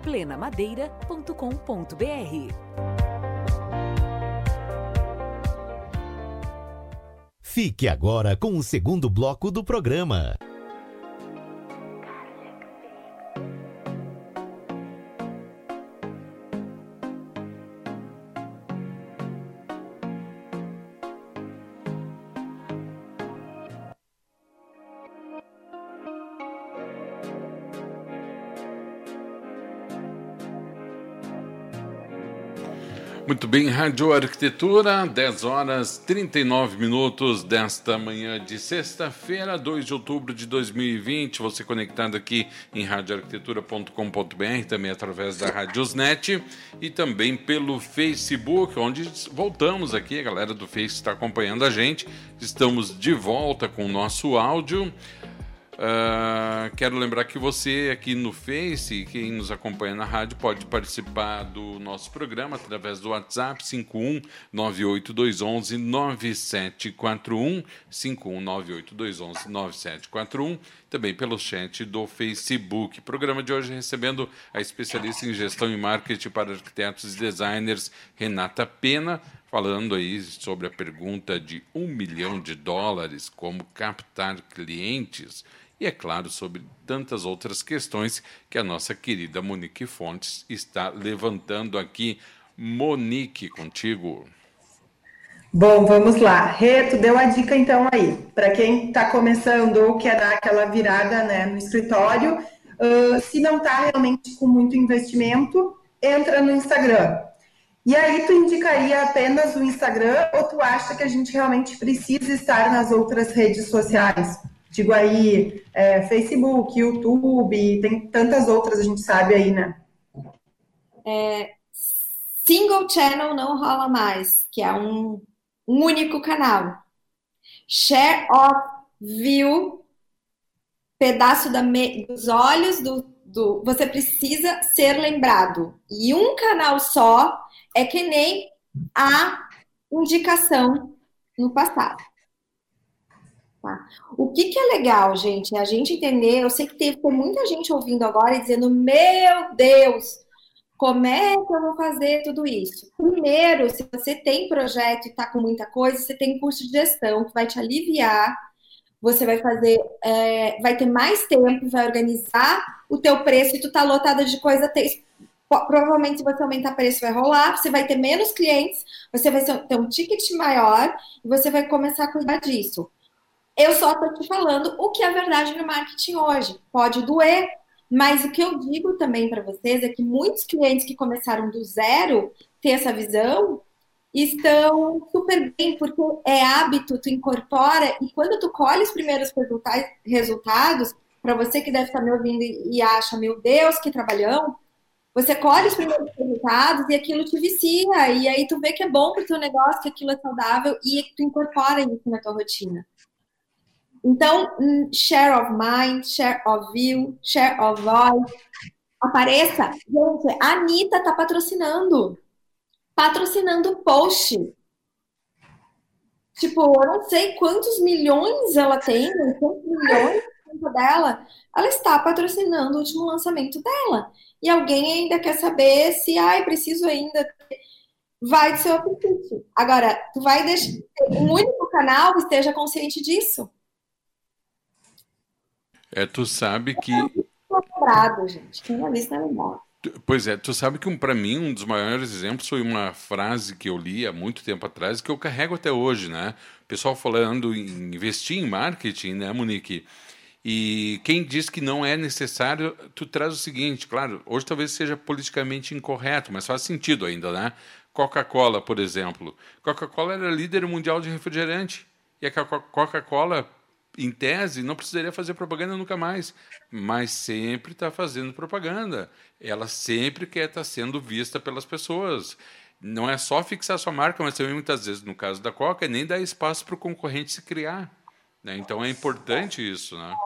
plenamadeira.com.br Fique agora com o segundo bloco do programa. Muito bem, Rádio Arquitetura, 10 horas 39 minutos desta manhã de sexta-feira, 2 de outubro de 2020. Você conectado aqui em radioarquitetura.com.br, também através da Radiosnet e também pelo Facebook, onde voltamos aqui. A galera do Face está acompanhando a gente. Estamos de volta com o nosso áudio. Uh, quero lembrar que você aqui no Face, quem nos acompanha na rádio, pode participar do nosso programa através do WhatsApp 51 98211 9741 51 98211 9741 também pelo chat do Facebook. Programa de hoje recebendo a especialista em gestão e marketing para arquitetos e designers Renata Pena, falando aí sobre a pergunta de um milhão de dólares, como captar clientes e, é claro, sobre tantas outras questões que a nossa querida Monique Fontes está levantando aqui. Monique, contigo. Bom, vamos lá. Rê, tu deu a dica então aí. Para quem está começando ou quer dar aquela virada né, no escritório, uh, se não está realmente com muito investimento, entra no Instagram. E aí tu indicaria apenas o Instagram ou tu acha que a gente realmente precisa estar nas outras redes sociais? Digo aí, é, Facebook, YouTube, tem tantas outras, a gente sabe aí, né? É, single channel não rola mais, que é um, um único canal. Share of view, pedaço da me, dos olhos do, do. Você precisa ser lembrado. E um canal só é que nem a indicação no passado. Tá? O que, que é legal, gente, é a gente entender. Eu sei que teve muita gente ouvindo agora e dizendo: Meu Deus, como é que eu vou fazer tudo isso? Primeiro, se você tem projeto e está com muita coisa, você tem curso de gestão que vai te aliviar. Você vai fazer, é, vai ter mais tempo, vai organizar o teu preço e tu tá lotada de coisa. Provavelmente, se você aumentar o preço, vai rolar. Você vai ter menos clientes, você vai ter um ticket maior e você vai começar a cuidar disso. Eu só estou te falando o que é verdade no marketing hoje. Pode doer, mas o que eu digo também para vocês é que muitos clientes que começaram do zero ter essa visão estão super bem, porque é hábito, tu incorpora, e quando tu colhe os primeiros resultados, para você que deve estar me ouvindo e acha, meu Deus, que trabalhão, você colhe os primeiros resultados e aquilo te vicia, e aí tu vê que é bom para o teu negócio, que aquilo é saudável, e tu incorpora isso na tua rotina. Então, hum, share of mind, share of view, share of voice. Apareça. Gente, a Anitta tá patrocinando. Patrocinando post. Tipo, eu não sei quantos milhões ela tem, quantos milhões dela. Ela está patrocinando o último lançamento dela. E alguém ainda quer saber se, ai, preciso ainda. Vai do seu apetite. Agora, tu vai deixar um único canal esteja consciente disso. É, tu sabe que. Lembrado, gente. Tinha lista memória. Pois é, tu sabe que um, para mim um dos maiores exemplos foi uma frase que eu li há muito tempo atrás que eu carrego até hoje, né? O pessoal falando em investir em marketing, né, Monique? E quem diz que não é necessário, tu traz o seguinte, claro, hoje talvez seja politicamente incorreto, mas faz sentido ainda, né? Coca-Cola, por exemplo. Coca-Cola era líder mundial de refrigerante. E a Coca-Cola em tese, não precisaria fazer propaganda nunca mais, mas sempre está fazendo propaganda. Ela sempre quer estar tá sendo vista pelas pessoas. Não é só fixar sua marca, mas também muitas vezes, no caso da Coca, nem dar espaço para o concorrente se criar. Né? Então é importante isso. Né?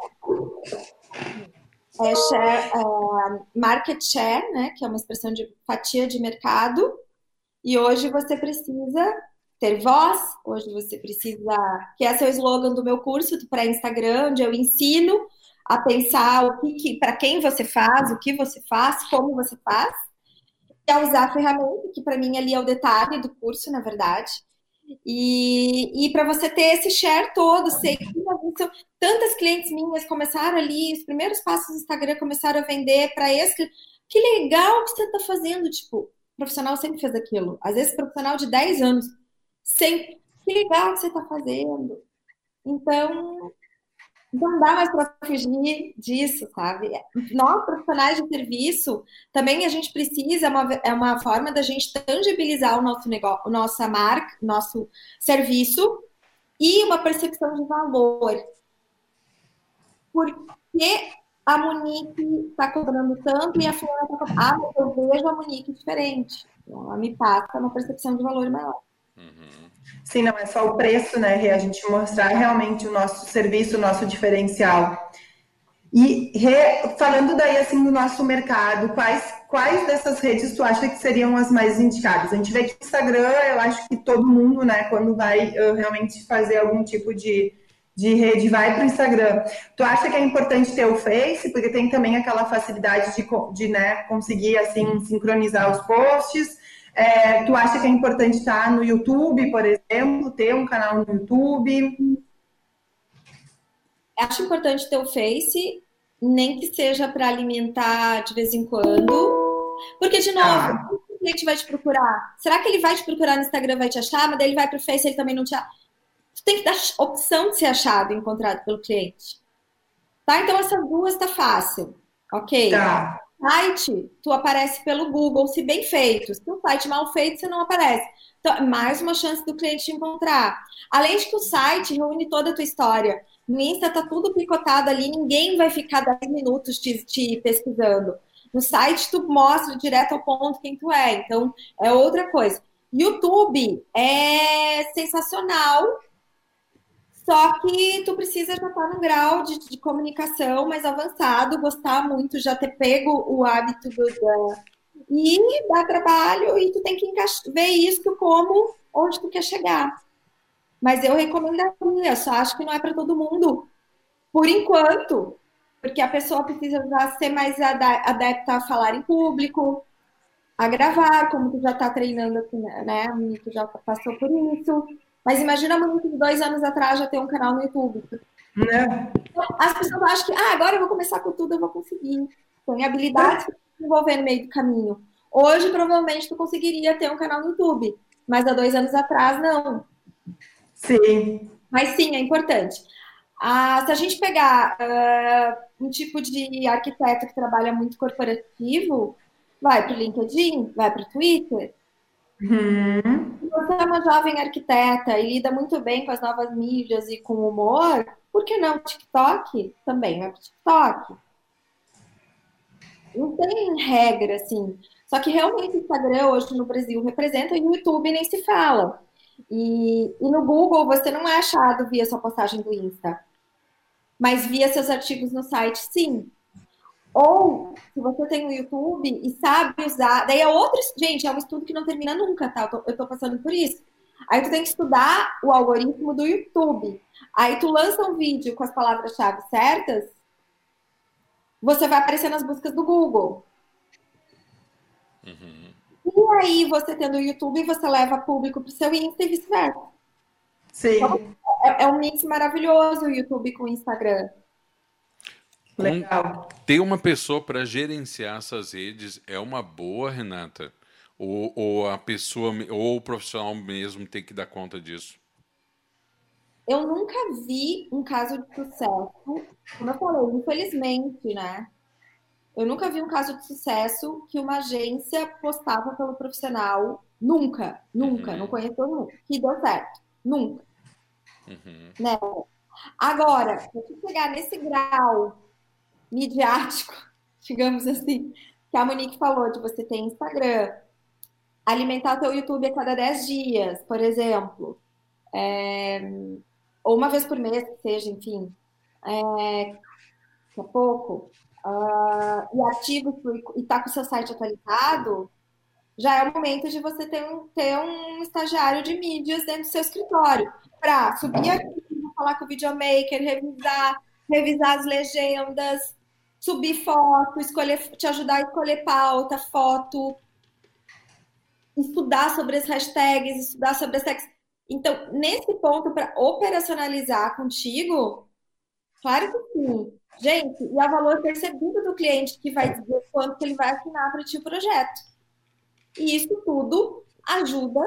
É, share, é, market share, né, que é uma expressão de fatia de mercado, e hoje você precisa ter voz. Hoje você precisa, que esse é o slogan do meu curso do pré-Instagram, onde eu ensino a pensar o que, que para quem você faz, o que você faz, como você faz, e a usar a ferramenta, que para mim ali é o detalhe do curso, na verdade. E, e para você ter esse share todo, sei que tantas clientes minhas começaram ali, os primeiros passos do Instagram começaram a vender para esse. Que legal que você está fazendo, tipo, o profissional sempre fez aquilo. Às vezes, profissional de 10 anos sem que legal que você está fazendo. Então, não dá mais para fugir disso, sabe? Nós, profissionais de serviço, também a gente precisa, é uma, é uma forma da gente tangibilizar o nosso negócio, nossa marca, nosso serviço e uma percepção de valor. Por que a Monique está cobrando tanto e a Fiona está cobrando? Ah, eu vejo a Monique diferente. Ela me passa uma percepção de valor maior. Uhum. Sim, não é só o preço, né? A gente mostrar realmente o nosso serviço, o nosso diferencial. E Rê, falando daí assim do nosso mercado, quais, quais dessas redes tu acha que seriam as mais indicadas? A gente vê que Instagram, eu acho que todo mundo, né, quando vai uh, realmente fazer algum tipo de, de rede, vai para o Instagram. Tu acha que é importante ter o Face, porque tem também aquela facilidade de, de né, conseguir assim sincronizar os posts? É, tu acha que é importante estar no YouTube, por exemplo, ter um canal no YouTube? Acho importante ter o Face, nem que seja para alimentar de vez em quando. Porque, de novo, ah. cliente vai te procurar? Será que ele vai te procurar no Instagram, vai te achar, mas daí ele vai para o Face, ele também não te acha? Tu tem que dar opção de ser achado encontrado pelo cliente. Tá? Então, essas duas tá fácil. Ok? Tá. Site, tu aparece pelo Google, se bem feito. Se um site mal feito, você não aparece. Então, é mais uma chance do cliente te encontrar. Além de que o site reúne toda a tua história. No Insta tá tudo picotado ali, ninguém vai ficar 10 minutos te, te pesquisando. No site, tu mostra direto ao ponto quem tu é. Então, é outra coisa. YouTube é sensacional, só que tu precisa já estar num grau de, de, comunicação mais avançado, gostar muito, já ter pego o hábito do, e dá trabalho e tu tem que ver isso como onde tu quer chegar. Mas eu recomendaria, só acho que não é para todo mundo, por enquanto, porque a pessoa precisa ser mais adepta a falar em público, a gravar, como tu já está treinando aqui, né? Tu já passou por isso. Mas imagina muito de dois anos atrás já ter um canal no YouTube. Né? As pessoas acham que, ah, agora eu vou começar com tudo, eu vou conseguir. Tem habilidades que desenvolver no meio do caminho. Hoje, provavelmente, tu conseguiria ter um canal no YouTube, mas há dois anos atrás, não. Sim. Mas sim, é importante. Ah, se a gente pegar uh, um tipo de arquiteto que trabalha muito corporativo, vai para o LinkedIn, vai para o Twitter. Uhum. Você é uma jovem arquiteta e lida muito bem com as novas mídias e com humor, por que não TikTok? Também para TikTok. Não tem regra, assim. Só que realmente o Instagram hoje no Brasil representa e o YouTube nem se fala. E, e no Google você não é achado via sua postagem do Insta. Mas via seus artigos no site, sim. Ou, se você tem o um YouTube e sabe usar. Daí é outro. Gente, é um estudo que não termina nunca, tá? Eu tô, eu tô passando por isso. Aí tu tem que estudar o algoritmo do YouTube. Aí tu lança um vídeo com as palavras-chave certas, você vai aparecer nas buscas do Google. Uhum. E aí, você tendo o YouTube, você leva público para o seu Insta e vice-versa. Sim. Então, é, é, um mix maravilhoso o YouTube com o Instagram. Legal. ter uma pessoa para gerenciar essas redes é uma boa, Renata? Ou, ou a pessoa, ou o profissional mesmo tem que dar conta disso? Eu nunca vi um caso de sucesso, como eu falei, infelizmente, né? Eu nunca vi um caso de sucesso que uma agência postava pelo profissional. Nunca, nunca, uhum. não conheço nenhum. Que deu certo. Nunca. Uhum. Né? Agora, se eu chegar nesse grau midiático, [laughs] digamos assim, que a Monique falou, de você ter Instagram, alimentar teu YouTube a cada 10 dias, por exemplo, é, ou uma vez por mês, que seja, enfim, é, daqui a pouco, uh, e ativo e está com o seu site atualizado, já é o momento de você ter um, ter um estagiário de mídias dentro do seu escritório para subir aqui, falar com o videomaker, revisar, revisar as legendas, subir foto, escolher, te ajudar a escolher pauta, foto, estudar sobre as hashtags, estudar sobre as tags. Então, nesse ponto, para operacionalizar contigo, claro que sim. Gente, e o valor percebido do cliente que vai dizer quanto que ele vai assinar para ti o projeto. E isso tudo ajuda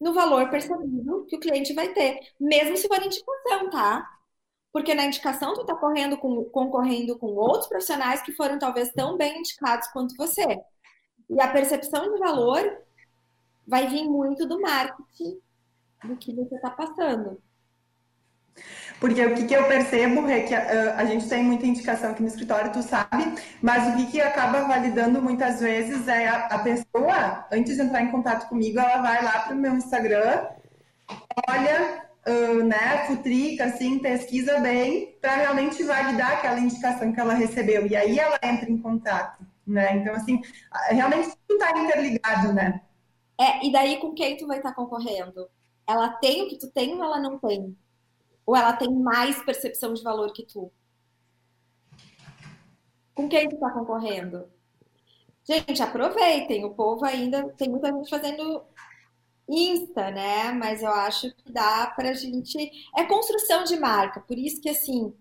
no valor percebido que o cliente vai ter, mesmo se for indicação, tá? Porque na indicação tu está correndo com, concorrendo com outros profissionais que foram talvez tão bem indicados quanto você. E a percepção de valor vai vir muito do marketing do que você está passando. Porque o que, que eu percebo é que a, a, gente tem muita indicação aqui no escritório, tu sabe, mas o que, que acaba validando muitas vezes é a, a pessoa, antes de entrar em contato comigo, ela vai lá para o meu Instagram, olha, né, futrica, assim, pesquisa bem, para realmente validar aquela indicação que ela recebeu. E aí ela entra em contato, né? Então, assim, realmente tudo está interligado, né? É, e daí com quem tu vai estar tá concorrendo? Ela tem o que tu tem ou ela não tem? Ou ela tem mais percepção de valor que tu? Com quem tu está concorrendo? Gente, aproveitem. O povo ainda tem muita gente fazendo Insta, né? Mas eu acho que dá para a gente. É construção de marca, por isso que assim.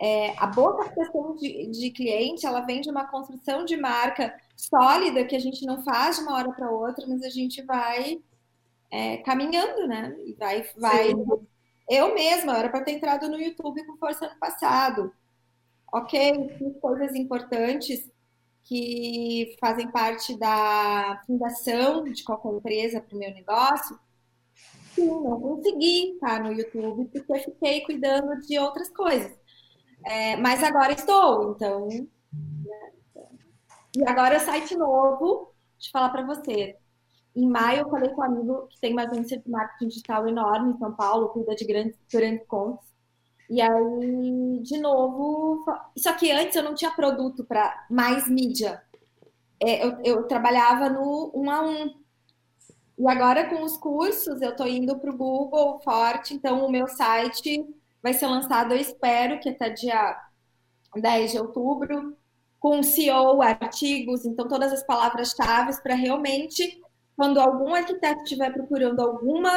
É, a boa captação de, de cliente, ela vem de uma construção de marca, sólida que a gente não faz de uma hora para outra, mas a gente vai é, caminhando, né? E vai, vai. Eu mesma era para ter entrado no YouTube com força ano passado. Ok, fiz coisas importantes que fazem parte da fundação de qualquer empresa para o meu negócio. Sim, não consegui estar no YouTube porque fiquei cuidando de outras coisas. É, mas agora estou, então. Né? E agora site novo, eu falar para você. Em maio, eu falei com um amigo que tem uma agência de marketing digital enorme em São Paulo, cuida de grandes, grandes contas. E aí, de novo, só que antes eu não tinha produto para mais mídia. É, eu, eu, trabalhava no um a um. E agora, com os cursos, eu estou indo para o Google forte, então o meu site vai ser lançado, eu espero que até dia 10 de outubro, com CEO, artigos, então todas as palavras-chave para realmente quando algum arquiteto estiver procurando alguma,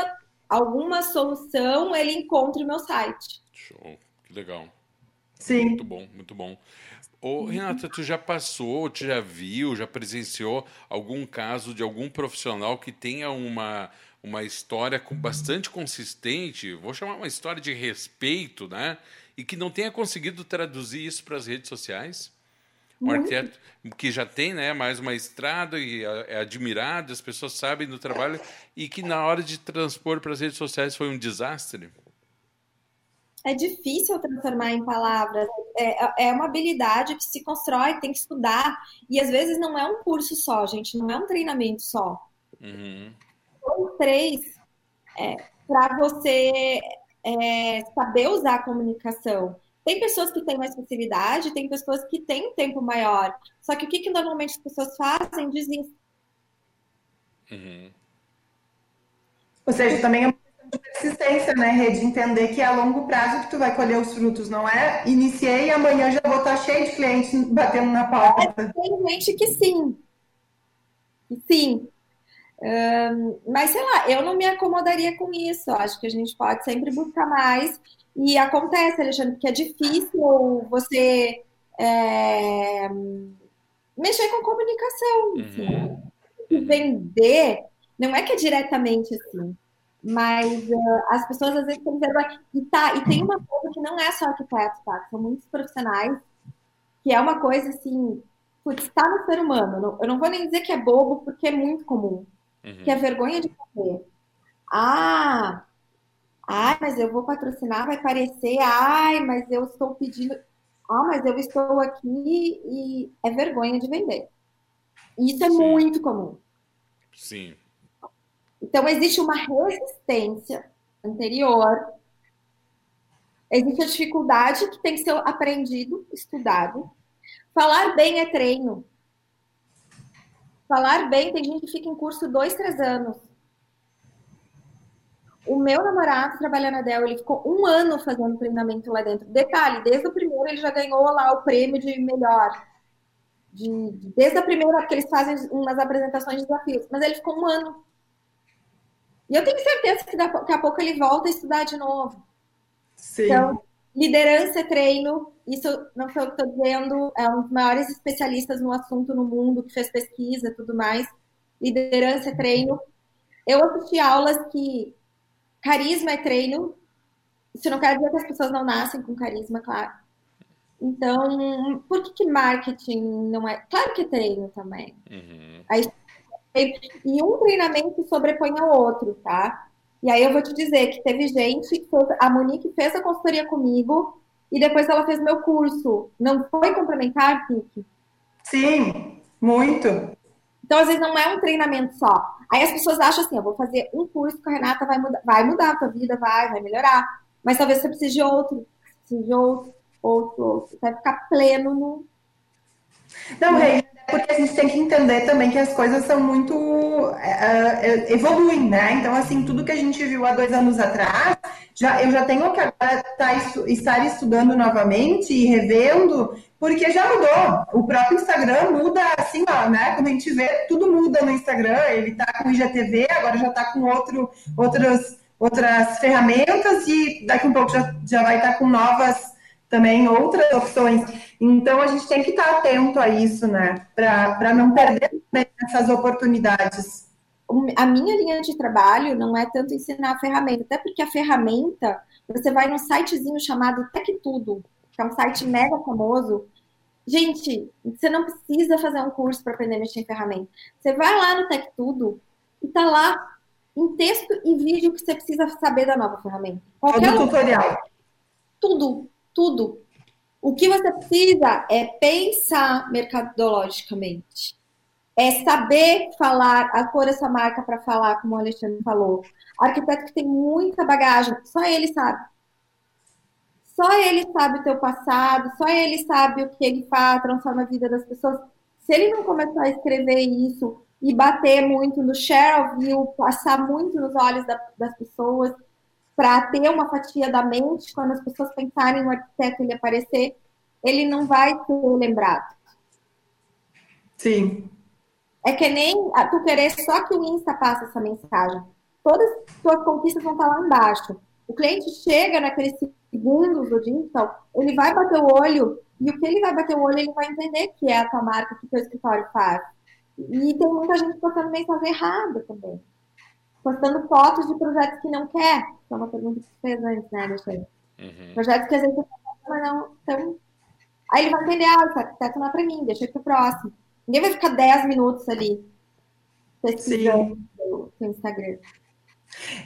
alguma solução, ele encontre o meu site. Show, que legal. Sim. Muito bom, muito bom. Ô, Renata, tu já passou, tu já viu, já presenciou algum caso de algum profissional que tenha uma, uma história com bastante consistente, vou chamar uma história de respeito, né? E que não tenha conseguido traduzir isso para as redes sociais? um uhum. arquiteto que já tem né, mais uma estrada e é admirado, as pessoas sabem do trabalho, e que na hora de transpor para as redes sociais foi um desastre? É difícil transformar em palavras. É, é uma habilidade que se constrói, tem que estudar. E às vezes não é um curso só, gente, não é um treinamento só. Uhum. São três é, para você é, saber usar a comunicação. Tem pessoas que têm mais facilidade, tem pessoas que têm um tempo maior. Só que o que, que normalmente as pessoas fazem? Desistem. Uhum. Ou seja, também é persistência, né, Rede? Entender que é a longo prazo que tu vai colher os frutos, não é? Iniciei e amanhã já vou estar cheio de clientes batendo na porta. É, tem gente que sim. Sim. Um, mas sei lá, eu não me acomodaria com isso. Acho que a gente pode sempre buscar mais e acontece, Alexandre, que é difícil você é, mexer com comunicação. Uhum. Assim. Vender, não é que é diretamente assim, mas uh, as pessoas às vezes têm vergonha. E, tá, e tem uma coisa que não é só arquiteto, tá? São muitos profissionais, que é uma coisa assim, putz, está no ser humano. Eu não, eu não vou nem dizer que é bobo, porque é muito comum. Uhum. Que é vergonha de fazer. Ah, Ai, mas eu vou patrocinar, vai parecer. Ai, mas eu estou pedindo. Ah, mas eu estou aqui e é vergonha de vender. Isso é Sim. muito comum. Sim. Então, existe uma resistência anterior. Existe a dificuldade que tem que ser aprendido, estudado. Falar bem é treino. Falar bem, tem gente que fica em curso dois, três anos. O meu namorado trabalha na Dell, ele ficou um ano fazendo treinamento lá dentro. Detalhe, desde o primeiro ele já ganhou lá o prêmio de melhor. De, desde a primeira, que eles fazem umas apresentações de desafios. Mas ele ficou um ano. E eu tenho certeza que daqui a pouco ele volta a estudar de novo. Sim. Então, liderança é treino. Isso não foi o que estou dizendo. É um dos maiores especialistas no assunto no mundo, que fez pesquisa e tudo mais. Liderança é treino. Eu assisti aulas que Carisma é treino. Isso não quer dizer que as pessoas não nascem com carisma, claro. Então, por que, que marketing não é? Claro que é treino também. Uhum. Aí, e um treinamento sobrepõe ao outro, tá? E aí eu vou te dizer que teve gente, a Monique fez a consultoria comigo e depois ela fez meu curso. Não foi complementar, Pique? Sim, muito. Então, às vezes, não é um treinamento só. Aí as pessoas acham assim, eu vou fazer um curso com a Renata, vai mudar, vai mudar a tua vida, vai, vai melhorar. Mas talvez você precise de outro, precise de outro, outro, outro. Vai ficar pleno no. Não, Rei, porque a gente tem que entender também que as coisas são muito. Uh, evoluem, né? Então, assim, tudo que a gente viu há dois anos atrás, já, eu já tenho que agora tá, estar estudando novamente e revendo porque já mudou. O próprio Instagram muda assim, ó, né? Quando a gente vê, tudo muda no Instagram. Ele tá com IGTV, agora já tá com outro, outras, outras ferramentas e daqui um pouco já, já vai estar tá com novas também outras opções. Então, a gente tem que estar atento a isso, né? Para não perder essas oportunidades. A minha linha de trabalho não é tanto ensinar a ferramenta, até porque a ferramenta, você vai num sitezinho chamado Tech Tudo, que é um site mega famoso. Gente, você não precisa fazer um curso para aprender a mexer em ferramenta. Você vai lá no Tech Tudo e tá lá em texto e vídeo que você precisa saber da nova ferramenta. Qualquer Todo tutorial. Tudo, tudo. O que você precisa é pensar mercadologicamente. É saber falar, pôr essa marca para falar, como o Alexandre falou. Arquiteto que tem muita bagagem, só ele sabe. Só ele sabe o teu passado, só ele sabe o que ele faz, transforma a vida das pessoas. Se ele não começar a escrever isso e bater muito no share view, passar muito nos olhos da, das pessoas, para ter uma fatia da mente, quando as pessoas pensarem no arquiteto ele aparecer, ele não vai ser lembrado. Sim. É que nem tu querer só que o Insta passe essa mensagem. Todas as suas conquistas vão estar lá embaixo. O cliente chega naqueles segundos do digital, ele vai bater o olho, e o que ele vai bater o olho, ele vai entender que é a tua marca, que o teu escritório faz. E tem muita gente postando mensagem errada também postando fotos de projetos que não quer. Que é uma pergunta que você fez antes, né, Alexandre? Uhum. Projetos que às vezes mas não estão. Aí ele vai entender, ah, esse arquiteto não é para mim, deixa eu ir pro próximo. Ninguém vai ficar 10 minutos ali pesquisando no Instagram.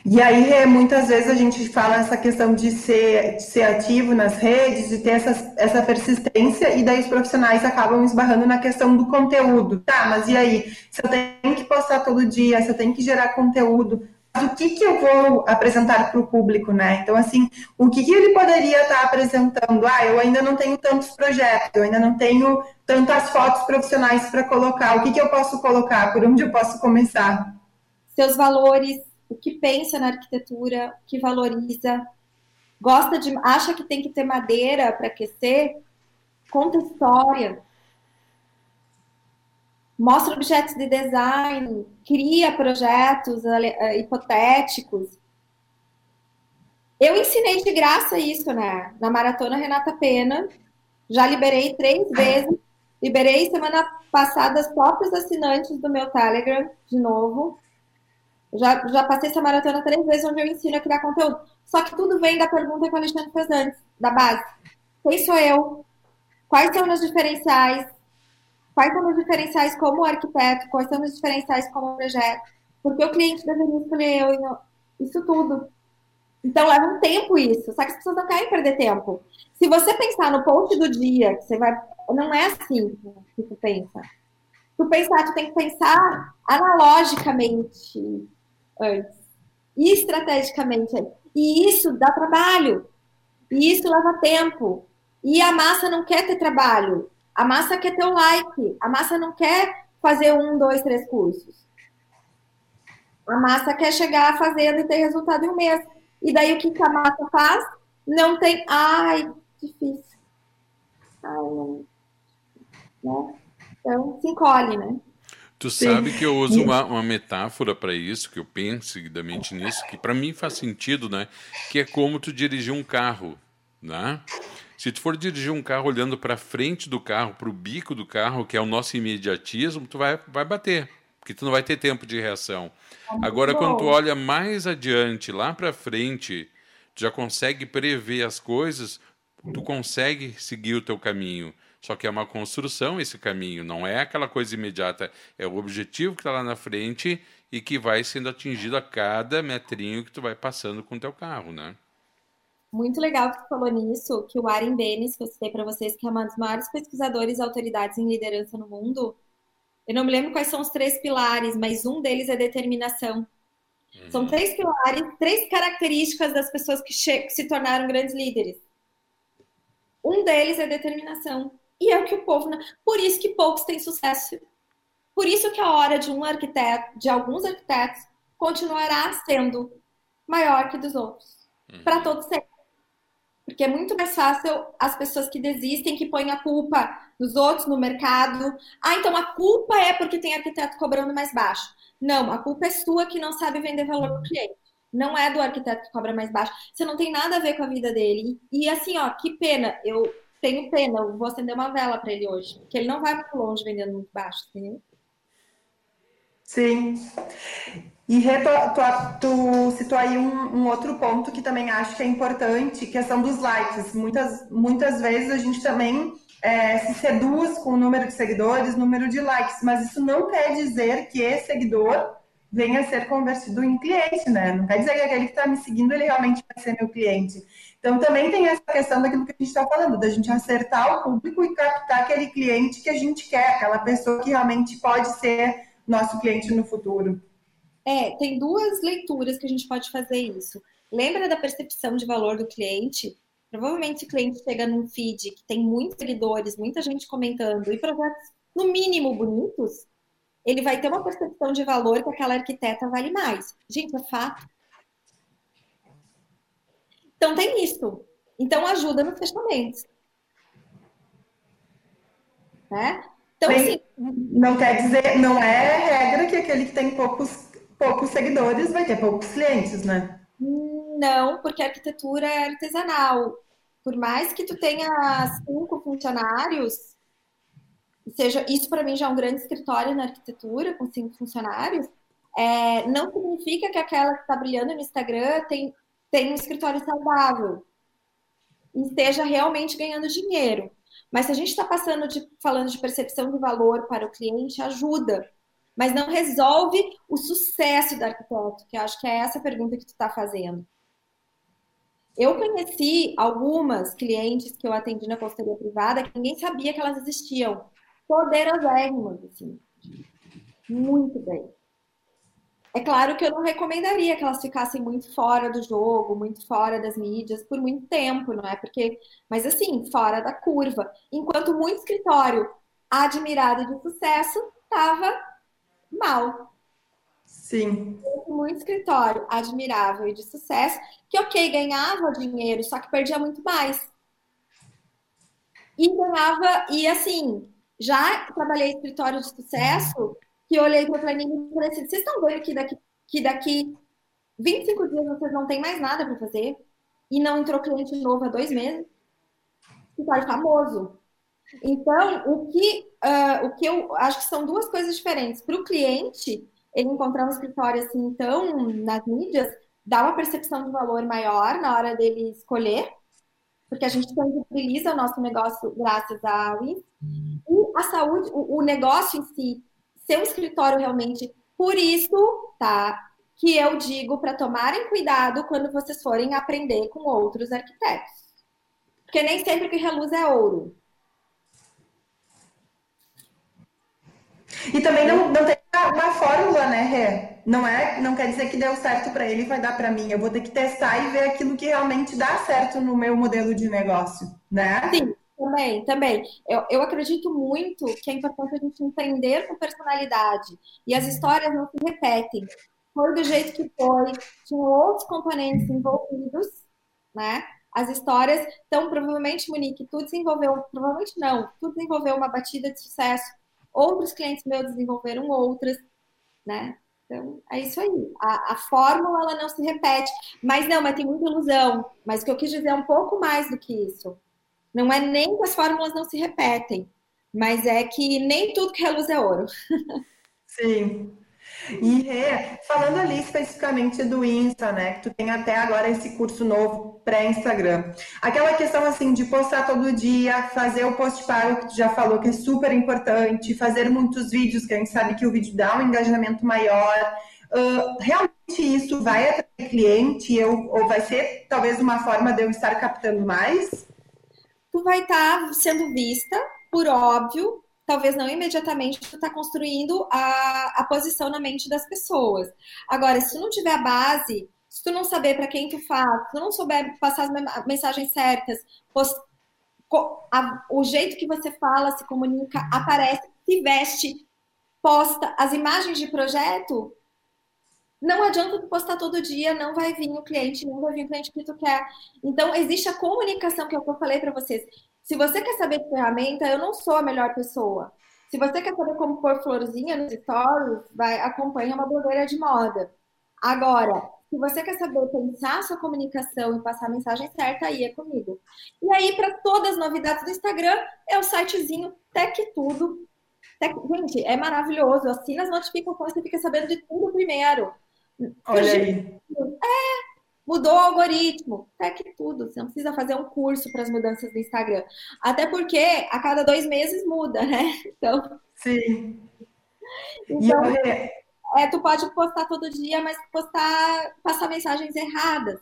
E aí, muitas vezes a gente fala essa questão de ser, de ser ativo nas redes, de ter essa, essa persistência, e daí os profissionais acabam esbarrando na questão do conteúdo. Tá, mas e aí? Se eu tenho que postar todo dia, se eu tenho que gerar conteúdo, o que, que eu vou apresentar para o público, né? Então, assim, o que, que ele poderia estar tá apresentando? Ah, eu ainda não tenho tantos projetos, eu ainda não tenho tantas fotos profissionais para colocar. O que, que eu posso colocar? Por onde eu posso começar? Seus valores, o que pensa na arquitetura, o que valoriza, gosta de, acha que tem que ter madeira para aquecer, conta história, mostra objetos de design, cria projetos uh, hipotéticos. Eu ensinei de graça isso, né? Na maratona Renata Pena, já liberei três vezes. Liberei semana passada as próprios assinantes do meu Telegram de novo. Já, já passei essa maratona três vezes onde eu ensino a criar conteúdo. Só que tudo vem da pergunta que o Alexandre fez antes, da base. Quem sou eu? Quais são os diferenciais? Quais são os diferenciais como arquiteto? Quais são os diferenciais como projeto? Porque o cliente deveria escolher eu, isso tudo. Então leva um tempo isso. Só que as pessoas não querem perder tempo. Se você pensar no post do dia, que você vai. Não é assim que tu pensa. Tu pensar, tu tem que pensar analogicamente antes. E estrategicamente. E isso dá trabalho. E isso leva tempo. E a massa não quer ter trabalho. A massa quer ter o like. A massa não quer fazer um, dois, três cursos. A massa quer chegar fazendo e ter resultado em um mês. E daí o que, que a massa faz? Não tem. Ai, difícil. Ai, não. Né? Então se encolhe, né? Tu Sim. sabe que eu uso uma, uma metáfora para isso, que eu penso seguidamente nisso, que para mim faz sentido, né? Que é como tu dirigir um carro, né? Se tu for dirigir um carro olhando para frente do carro, para o bico do carro, que é o nosso imediatismo, tu vai, vai bater, porque tu não vai ter tempo de reação. É Agora, quando tu olha mais adiante, lá para frente, tu já consegue prever as coisas, tu consegue seguir o teu caminho. Só que é uma construção esse caminho, não é aquela coisa imediata. É o objetivo que está lá na frente e que vai sendo atingido a cada metrinho que tu vai passando com o teu carro, né? Muito legal que tu falou nisso, que o Warren Bennis, que eu citei para vocês, que é um dos maiores pesquisadores e autoridades em liderança no mundo, eu não me lembro quais são os três pilares, mas um deles é determinação. Uhum. São três pilares, três características das pessoas que, que se tornaram grandes líderes. Um deles é determinação. E é o que o povo. Por isso que poucos têm sucesso. Por isso que a hora de um arquiteto, de alguns arquitetos, continuará sendo maior que dos outros. Uhum. Para todos sempre. Porque é muito mais fácil as pessoas que desistem, que põem a culpa nos outros, no mercado. Ah, então a culpa é porque tem arquiteto cobrando mais baixo. Não, a culpa é sua que não sabe vender valor para o cliente. não é do arquiteto que cobra mais baixo. Você não tem nada a ver com a vida dele. E, e assim, ó, que pena. Eu tenho pena, eu vou acender uma vela para ele hoje, porque ele não vai muito longe vendendo muito baixo, entendeu? Sim. E tu, tu, citou aí um, um, outro ponto que também acho que é importante, questão dos likes. Muitas, muitas vezes a gente também é, se seduz com o número de seguidores, número de likes, mas isso não quer dizer que seguidor venha a ser convertido em cliente, né? Não quer dizer que aquele que está me seguindo, ele realmente vai ser meu cliente. Então, também tem essa questão daquilo que a gente está falando, da gente acertar o público e captar aquele cliente que a gente quer, aquela pessoa que realmente pode ser nosso cliente no futuro. É, tem duas leituras que a gente pode fazer isso. Lembra da percepção de valor do cliente? Provavelmente o cliente chega num feed que tem muitos seguidores, muita gente comentando e projetos no mínimo bonitos, ele vai ter uma percepção de valor que aquela arquiteta vale mais. Gente, é fato. Então tem isso. Então ajuda nos fechamentos. Né? Então, Bem, assim, não quer dizer, não é regra que aquele que tem poucos, poucos seguidores vai ter poucos clientes, né? Não, porque a arquitetura é artesanal. Por mais que tu tenha cinco funcionários, seja isso para mim já é um grande escritório na arquitetura com cinco funcionários, é, não significa que aquela que está brilhando no Instagram tem, tem um escritório saudável e esteja realmente ganhando dinheiro. Mas se a gente está passando de falando de percepção de valor para o cliente, ajuda, mas não resolve o sucesso do arquiteto, que eu acho que é essa pergunta que tu está fazendo. Eu conheci algumas clientes que eu atendi na consultoria privada que ninguém sabia que elas existiam. Poderosérrimas, assim. Muito bem. É claro que eu não recomendaria que elas ficassem muito fora do jogo, muito fora das mídias por muito tempo, não é? Porque, mas assim, fora da curva. Enquanto muito escritório admirado de sucesso estava mal. Sim. Muito escritório admirável e de sucesso, que ok, ganhava dinheiro, só que perdia muito mais. E ganhava, e assim, já trabalhei em escritório de sucesso, que eu olhei para o planilha e falei assim: vocês estão vendo que daqui, que daqui 25 dias vocês não têm mais nada para fazer? E não entrou cliente novo há dois meses? Escritório famoso. Então, o que, uh, o que eu acho que são duas coisas diferentes. Para o cliente, ele encontrar um escritório assim, então, nas mídias, dá uma percepção de valor maior na hora dele escolher, porque a gente tangibiliza o nosso negócio graças a Wins. A saúde, o, o negócio em si, ser um escritório realmente. Por isso, tá? Que eu digo para tomarem cuidado quando vocês forem aprender com outros arquitetos. Porque nem sempre que reluz é ouro. E também não, não tem uma fórmula, né, Rê? Não, é, não quer dizer que deu certo para ele e vai dar para mim. Eu vou ter que testar e ver aquilo que realmente dá certo no meu modelo de negócio, né? Sim, também, também. Eu, eu acredito muito que é importante a gente entender com personalidade. E as histórias não se repetem. Foi do jeito que foi, tinham outros componentes envolvidos, né? As histórias. Então, provavelmente, Monique, tu desenvolveu, provavelmente não, tu desenvolveu uma batida de sucesso outros clientes meus desenvolveram outras, né? Então, é isso aí. A, a, fórmula, ela não se repete. Mas não, mas tem muita ilusão. Mas o que eu quis dizer é um pouco mais do que isso. Não é nem que as fórmulas não se repetem, mas é que nem tudo que é luz é ouro. [laughs] Sim. E Rê, falando ali especificamente do Insta, né? Que tu tem até agora esse curso novo pré-Instagram. Aquela questão assim de postar todo dia, fazer o post pago que tu já falou que é super importante, fazer muitos vídeos, que a gente sabe que o vídeo dá um engajamento maior. Uh, realmente isso vai atrair cliente eu, ou vai ser talvez uma forma de eu estar captando mais? Tu vai estar tá sendo vista, por óbvio, talvez não imediatamente tu está construindo a, a posição na mente das pessoas. Agora, se tu não tiver a base, se tu não saber para quem tu faz, se tu não souber passar as mensagens certas, post, a, o jeito que você fala, se comunica, aparece, se veste, posta as imagens de projeto, não adianta tu postar todo dia, não vai vir o cliente, não vai vir o cliente que tu quer. Então, existe a comunicação, que é eu falei para vocês. Se você quer saber de ferramenta, eu não sou a melhor pessoa. Se você quer saber como pôr florzinha nos stories, vai acompanha uma blogueira de moda. Agora, Se você quer saber pensar sua comunicação e passar a mensagem certa, aí é comigo. E aí, para todas as novidades do Instagram, é o sitezinho Tech Tudo. Tech... Gente, é maravilhoso. Assina as notificações, você fica sabendo de tudo primeiro. Olha aí. É, mudou o algoritmo. Tech Tudo. Você não precisa fazer um curso para as mudanças do Instagram. Até porque a cada dois meses muda, né? [laughs] Então. Sim. Então, é, tu pode postar todo dia, mas postar, passar mensagens erradas.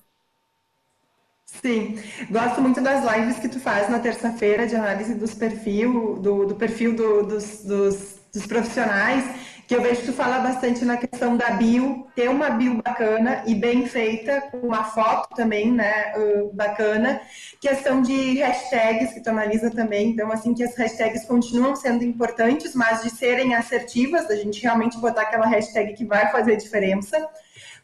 Sim, gosto muito das lives que tu faz na terça-feira de análise dos perfil, do, do perfil do, dos, dos, dos profissionais que eu vejo tu fala bastante na questão da bio, ter uma bio bacana e bem feita, com uma foto também, né, bacana. Questão de hashtags, que tu analisa também, então, assim, que as hashtags continuam sendo importantes, mas de serem assertivas, da gente realmente botar aquela hashtag que vai fazer diferença.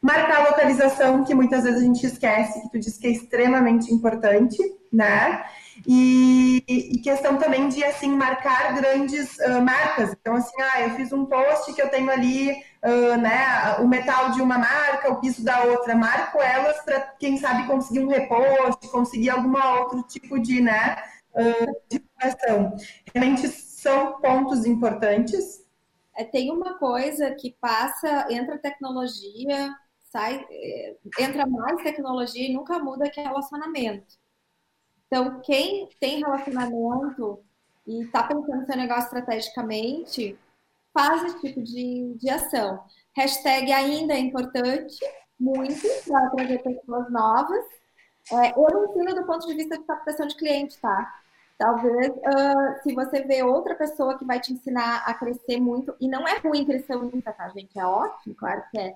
Marcar a localização, que muitas vezes a gente esquece, que tu diz que é extremamente importante, né? E, e, questão também de assim marcar grandes uh, marcas. Então, assim, ah, eu fiz um post que eu tenho ali, uh, né, o metal de uma marca, o piso da outra, marco elas para quem sabe conseguir um repost, conseguir alguma outro tipo de, né, uh, divulgação. Realmente são pontos importantes. É, tem uma coisa que passa, entra tecnologia, sai, eh, entra mais tecnologia e nunca muda que é relacionamento. Então, quem tem relacionamento e está pensando seu negócio estrategicamente, faz esse tipo de, de ação. Hashtag ainda é importante, muito, para trazer pessoas novas. É, eu ensino do ponto de vista de captação de cliente, tá? Talvez, uh, se você vê outra pessoa que vai te ensinar a crescer muito, e não é ruim crescer muito, tá, gente? É ótimo, claro que é.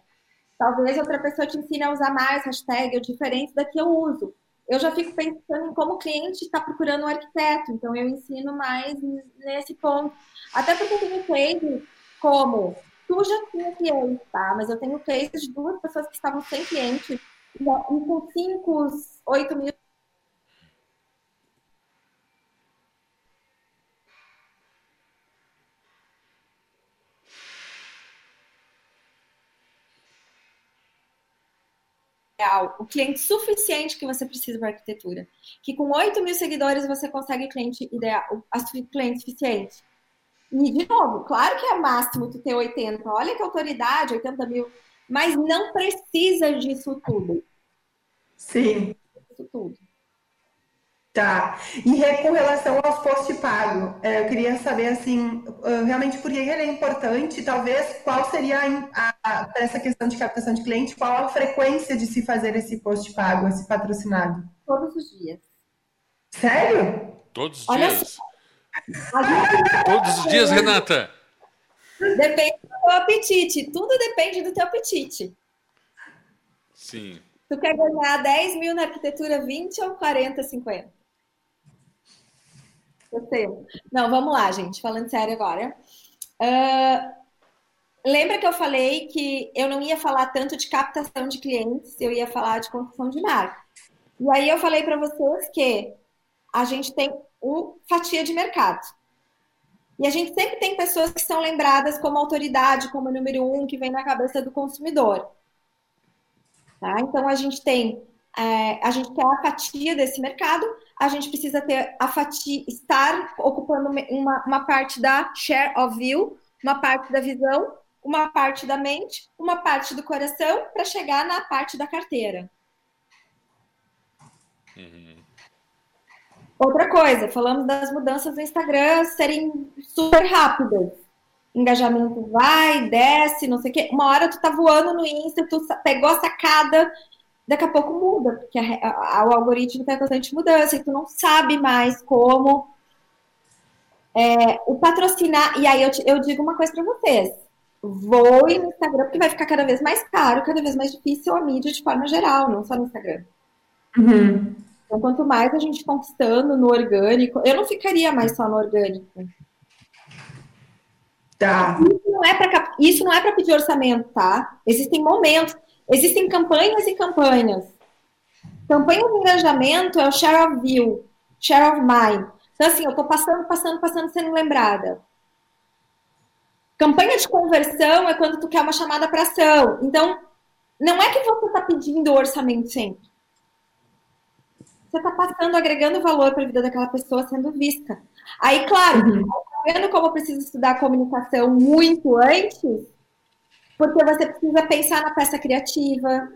Talvez outra pessoa te ensine a usar mais hashtag, diferente da que eu uso eu já fico pensando em como o cliente está procurando um arquiteto, então eu ensino mais nesse ponto. Até porque eu tenho case como tu já tinha cliente, tá? Mas eu tenho cases de duas pessoas que estavam sem cliente e com 5, 8 mil o cliente suficiente que você precisa para arquitetura. Que com 8 mil seguidores você consegue cliente ideal, cliente suficiente. E, de novo, claro que é máximo tu ter 80. Olha que autoridade, 80 mil. Mas não precisa disso tudo. Sim. Isso tudo. Tá. E com relação ao post pago, é, eu queria saber assim, realmente por que ele é importante, talvez qual seria a, a, essa questão de captação de cliente, qual a frequência de se fazer esse post pago, esse patrocinado? Todos os dias. Sério? Todos os Olha dias. [laughs] Todos os dias, Renata. Depende do teu apetite. Tudo depende do teu apetite. Sim. Tu quer ganhar 10 mil na arquitetura 20 ou 40, 50? Não, vamos lá, gente. Falando sério agora. Uh, lembra que eu falei que eu não ia falar tanto de captação de clientes, eu ia falar de construção de marca. E aí eu falei para vocês que a gente tem o fatia de mercado. E a gente sempre tem pessoas que são lembradas como autoridade, como número um, que vem na cabeça do consumidor. Tá? Então a gente tem, é, a gente quer a fatia desse mercado, a gente precisa ter a fatia, estar ocupando uma, uma parte da share of view, uma parte da visão, uma parte da mente, uma parte do coração, para chegar na parte da carteira. Uhum. Outra coisa, falamos das mudanças do Instagram serem super rápidas. Engajamento vai, desce, não sei o quê. Uma hora tu tá voando no Insta, tu pegou a sacada, daqui a pouco muda, porque a, a, o algoritmo está em constante mudança e tu não sabe mais como é, o patrocinar. E aí eu, eu digo uma coisa para vocês: voe no Instagram, porque vai ficar cada vez mais caro, cada vez mais difícil a mídia de forma geral, não só no Instagram. Uhum. Então, quanto mais a gente conquistando no orgânico, eu não ficaria mais só no orgânico. Tá. Isso não é para isso não é para pedir orçamento, tá? Existem momentos. Existem campanhas e campanhas. Campanha de engajamento é o share of view, share of mind. Então, assim, eu estou passando, passando, passando, sendo lembrada. Campanha de conversão é quando tu quer uma chamada para ação. Então, não é que você está pedindo orçamento sempre. Você está passando, agregando valor para a vida daquela pessoa sendo vista. Aí, claro, uhum. vendo como eu preciso estudar comunicação muito antes, porque você precisa pensar na peça criativa,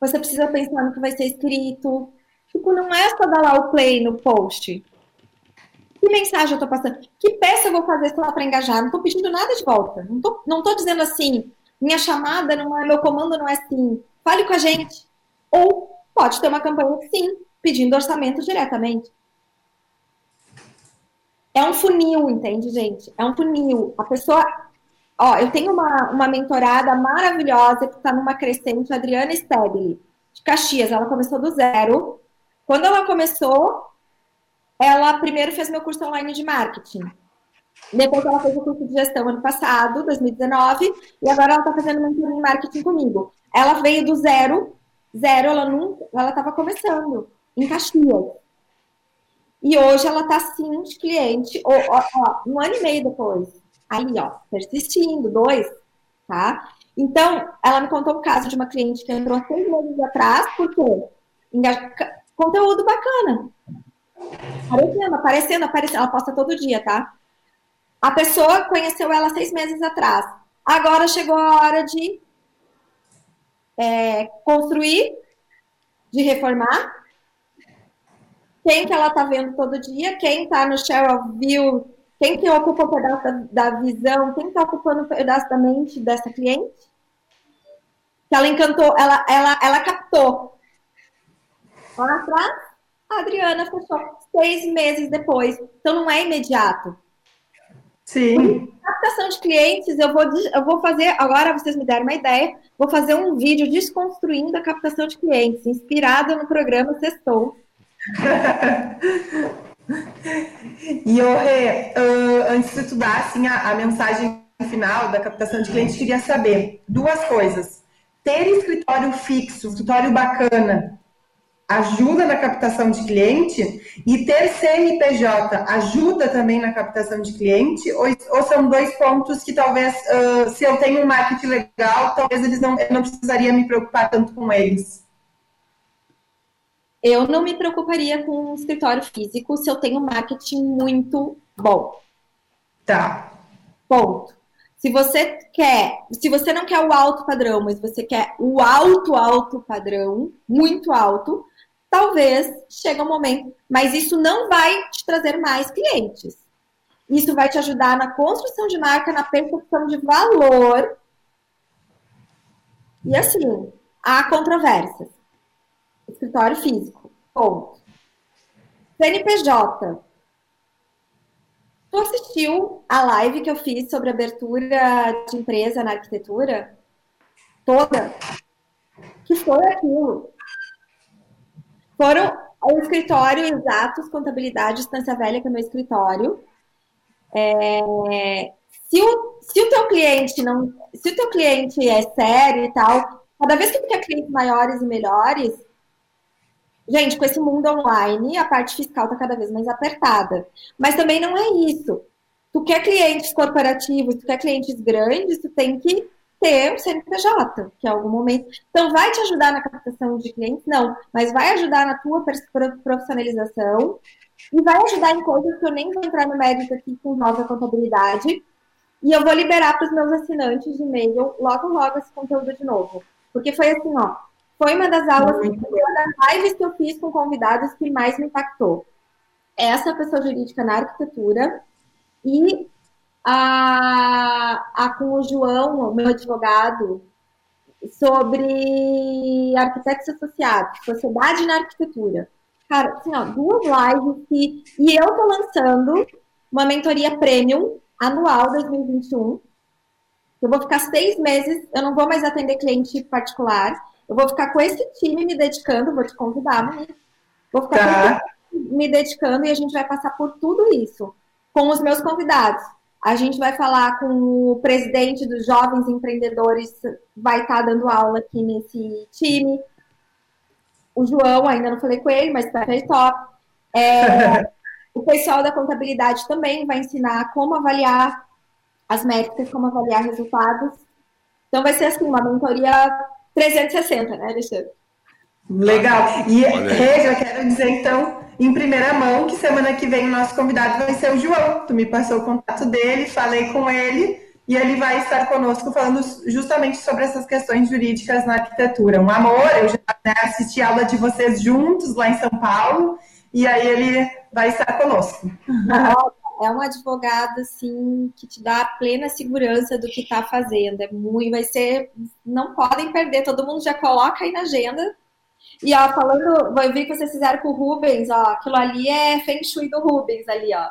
você precisa pensar no que vai ser escrito. Tipo, não é só dar lá o play no post. Que mensagem eu estou passando? Que peça eu vou fazer só para engajar? Não estou pedindo nada de volta. Não estou não tô dizendo assim, minha chamada não é, meu comando não é assim. Fale com a gente. Ou pode ter uma campanha sim, pedindo orçamento diretamente. É um funil, entende, gente? É um funil. A pessoa. Ó, eu tenho uma, uma mentorada maravilhosa que está numa crescente, Adriana Stabile, de Caxias. Ela começou do zero. Quando ela começou, ela primeiro fez meu curso online de marketing. Depois ela fez o curso de gestão ano passado, 2019, e agora ela está fazendo mentoria em marketing comigo. Ela veio do zero, zero, ela nunca, ela estava começando em Caxias. E hoje ela está sim de cliente, ó, ó, um ano e meio depois. Ali, ó, persistindo, dois, tá? Então, ela me contou o caso de uma cliente que entrou seis meses atrás, por quê? Conteúdo bacana. Aparecendo, aparecendo, aparecendo. Ela posta todo dia, tá? A pessoa conheceu ela seis meses atrás. Agora chegou a hora de é, construir, de reformar. Quem que ela está vendo todo dia? Quem está no of view? Quem que ocupa um pedaço da, da visão? Quem está ocupando um pedaço da mente dessa cliente? Que ela encantou, ela, ela, ela captou. Lá atrás, a Adriana fechou seis meses depois. Então não é imediato. Sim. Captação de clientes, eu vou, eu vou fazer, agora vocês me deram uma ideia, vou fazer um vídeo desconstruindo a captação de clientes, inspirado no programa Sextou. [laughs] e, uh, antes de tu dar assim, a, a mensagem final da captação de clientes, queria saber duas coisas. Ter escritório fixo, escritório bacana, ajuda na captação de cliente? E ter CNPJ ajuda também na captação de cliente? Ou, ou são dois pontos que talvez uh, se eu tenho um marketing legal talvez eles não eu não precisaria me preocupar tanto com eles eu não me preocuparia com um escritório físico se eu tenho marketing muito bom tá ponto se você quer, se você não quer o alto padrão, mas você quer o alto, alto padrão, muito alto, talvez chegue um momento, mas isso não vai te trazer mais clientes. Isso vai te ajudar na construção de marca, na percepção de valor. E assim, há controvérsias. Escritório físico, ponto. CNPJ. Tu assistiu a live que eu fiz sobre abertura de empresa na arquitetura? Toda? Que foi aquilo? Foram ao escritório Exatos Contabilidade Estância Velha, que é meu escritório. É, se, o, se o teu cliente não. Se o teu cliente é sério e tal, cada vez que tu quer clientes maiores e melhores, gente, com esse mundo online, a parte fiscal está cada vez mais apertada. Mas também não é isso. Tu quer clientes corporativos, tu quer clientes grandes, tu tem que ter um CNPJ, que é algum momento. Então, vai te ajudar na captação de clientes? Não, mas vai ajudar na tua profissionalização e vai ajudar em coisas que eu nem vou entrar no mérito aqui com nova contabilidade. E eu vou liberar para os meus assinantes de e-mail logo, logo esse conteúdo de novo. Porque foi assim, ó. Foi uma das aulas, uma das lives que eu fiz com convidados que mais me impactou. Essa pessoa jurídica na arquitetura e a, a com o João, meu advogado, sobre arquitetos associados, sociedade na arquitetura. Cara, assim, ó, duas lives que, e eu tô lançando uma mentoria premium anual 2021. Eu vou ficar seis meses, eu não vou mais atender cliente particular. Eu vou ficar com esse time me dedicando, vou te convidar, Vou ficar tá. me dedicando e a gente vai passar por tudo isso com os meus convidados. A gente vai falar com o presidente dos jovens empreendedores, vai estar dando aula aqui nesse time. O João, ainda não falei com ele, mas está aí top. É, [laughs] o pessoal da contabilidade também vai ensinar como avaliar as métricas, como avaliar resultados. Então vai ser assim, uma mentoria 360, né, Alexandre? Legal. E, Rê, já quero dizer, então, em primeira mão, que semana que vem o nosso convidado vai ser o João. Tu me passou o contato dele, falei com ele, e ele vai estar conosco falando justamente sobre essas questões jurídicas na arquitetura. Um amor, eu já né, assisti a aula de vocês juntos lá em São Paulo, e aí ele vai estar conosco. É um advogado, assim, que te dá plena segurança do que está fazendo. É muito, vai ser, não podem perder, todo mundo já coloca aí na agenda, e ó, falando, vai ver que vocês fizeram com o Rubens, ó, aquilo ali é Feng Shui do Rubens ali, ó.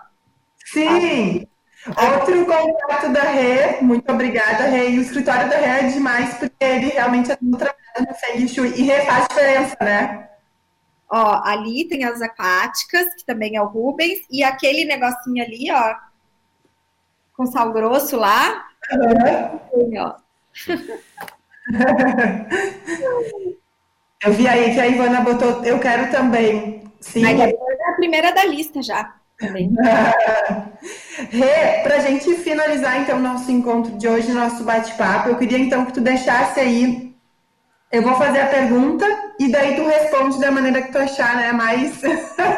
Sim! Outro contato da Rê, muito obrigada, Rê. E o escritório da Rê é demais, porque ele realmente é tudo trabalhando no Feng Shui. E Rê faz diferença, né? Ó, ali tem as aquáticas, que também é o Rubens, e aquele negocinho ali, ó, com sal grosso lá. Uhum. ó. [laughs] Eu vi aí que a Ivana botou, eu quero também. Sim. Mas é a primeira da lista já. Também. [laughs] Rê, para a gente finalizar então nosso encontro de hoje, nosso bate-papo, eu queria então que tu deixasse aí. Eu vou fazer a pergunta e daí tu responde da maneira que tu achar né, mais,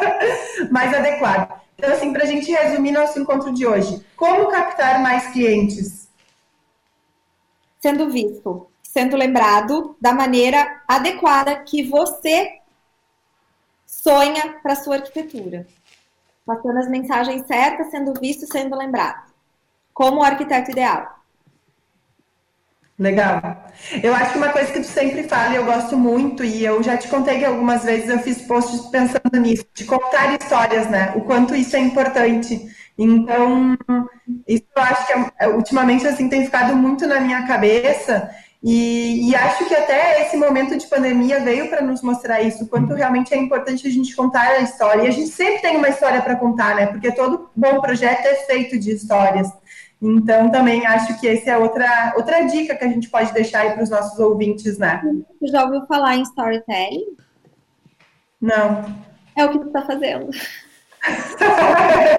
[laughs] mais adequada. Então, assim, para a gente resumir nosso encontro de hoje, como captar mais clientes? Sendo visto sendo lembrado da maneira adequada que você sonha para sua arquitetura. Passando as mensagens certas, sendo visto, sendo lembrado. Como o arquiteto ideal. Legal. Eu acho que uma coisa que tu sempre fala, e eu gosto muito, e eu já te contei que algumas vezes eu fiz posts pensando nisso, de contar histórias, né? O quanto isso é importante. Então, isso eu acho que é, ultimamente assim tem ficado muito na minha cabeça e, e, acho que até esse momento de pandemia veio para nos mostrar isso, quanto realmente é importante a gente contar a história. E a gente sempre tem uma história para contar, né? Porque todo bom projeto é feito de histórias. Então, também acho que essa é outra, outra dica que a gente pode deixar aí para os nossos ouvintes, né? Você já ouviu falar em storytelling? Não. É o que tu está fazendo. [laughs] é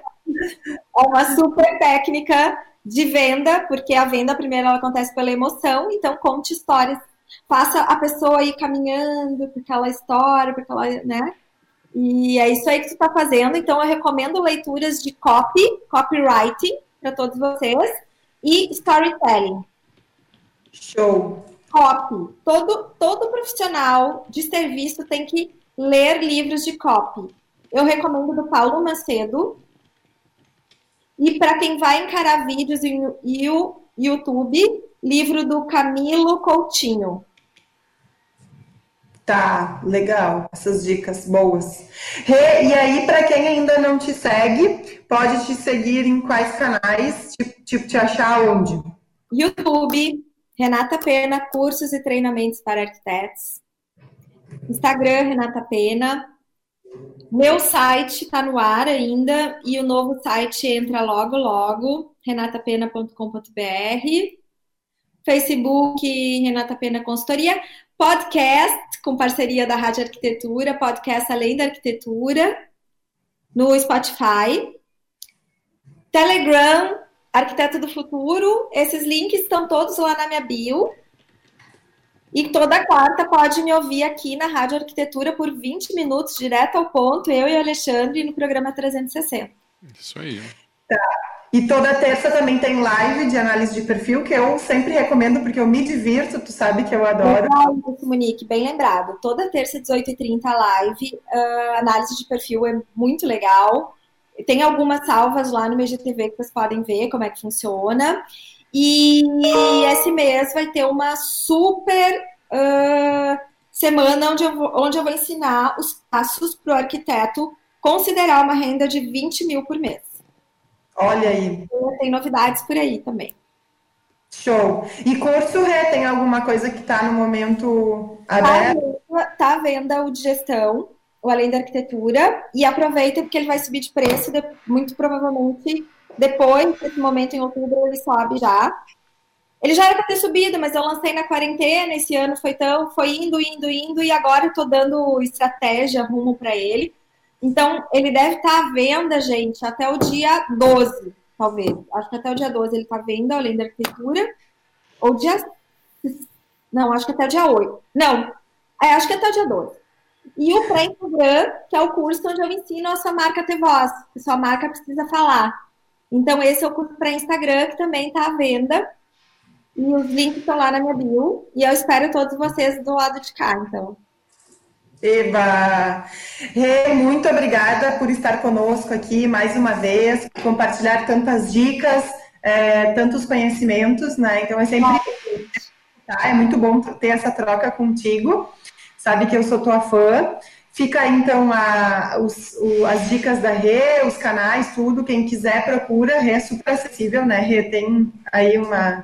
uma super técnica de venda, porque a venda primeiro ela acontece pela emoção, então conte histórias, faça a pessoa ir caminhando por aquela história, por aquela, né? E é isso aí que você está fazendo. Então eu recomendo leituras de copy, copywriting para todos vocês e storytelling. Show. Copy. Todo todo profissional de serviço tem que ler livros de copy. Eu recomendo do Paulo Macedo, e para quem vai encarar vídeos e o YouTube, livro do Camilo Coutinho. Tá, legal. Essas dicas boas. e aí, para quem ainda não te segue, pode te seguir em quais canais? Tipo, tipo, te achar onde? YouTube, Renata Pena, cursos e treinamentos para arquitetos. Instagram, Renata Pena. Meu site está no ar ainda e o novo site entra logo, logo, renatapena.com.br. Facebook, Renata Pena Consultoria. Podcast, com parceria da Rádio Arquitetura, podcast Além da Arquitetura, no Spotify. Telegram, Arquiteto do Futuro. Esses links estão todos lá na minha bio. E toda quarta pode me ouvir aqui na Rádio Arquitetura por 20 minutos, direto ao ponto, eu e o Alexandre, no programa 360. Isso aí. Tá. E toda terça também tem live de análise de perfil, que eu sempre recomendo, porque eu me divirto, tu sabe que eu adoro. Legal, Monique, bem lembrado. Toda terça, 18h30, live. Uh, análise de perfil é muito legal. Tem algumas salvas lá no MGTV que vocês podem ver como é que funciona. E esse mês vai ter uma super uh, semana onde eu, vou, onde eu vou ensinar os passos para o arquiteto considerar uma renda de 20 mil por mês. Olha aí. Tem novidades por aí também. Show. E curso tem alguma coisa que está no momento aberto? Está à venda o de gestão, o Além da Arquitetura, e aproveita porque ele vai subir de preço, muito provavelmente depois desse momento, em outubro, ele sobe já. Ele já era para ter subido, mas eu lancei na quarentena. Esse ano foi tão, foi indo, indo, indo, e agora eu tô dando estratégia, rumo para ele. Então, ele deve estar tá à venda, gente, até o dia 12, talvez. Acho que até o dia 12 ele está à venda, além da arquitetura. Ou dia Não, acho que até dia 8. Não, é, acho que até dia 12. E o pré-Instagram, que é o curso onde eu ensino a sua marca a ter voz, que sua marca precisa falar. Então, esse é o curso pré-Instagram, que também está à venda. E os links estão lá na minha bio. E eu espero todos vocês do lado de cá, então. Eba! Rê, muito obrigada por estar conosco aqui mais uma vez, compartilhar tantas dicas, é, tantos conhecimentos, né? Então é sempre tá? é muito bom ter essa troca contigo. Sabe que eu sou tua fã. Fica aí, então a, os, o, as dicas da Rê, os canais, tudo. Quem quiser procura, Rê é super acessível, né? Rê tem aí uma,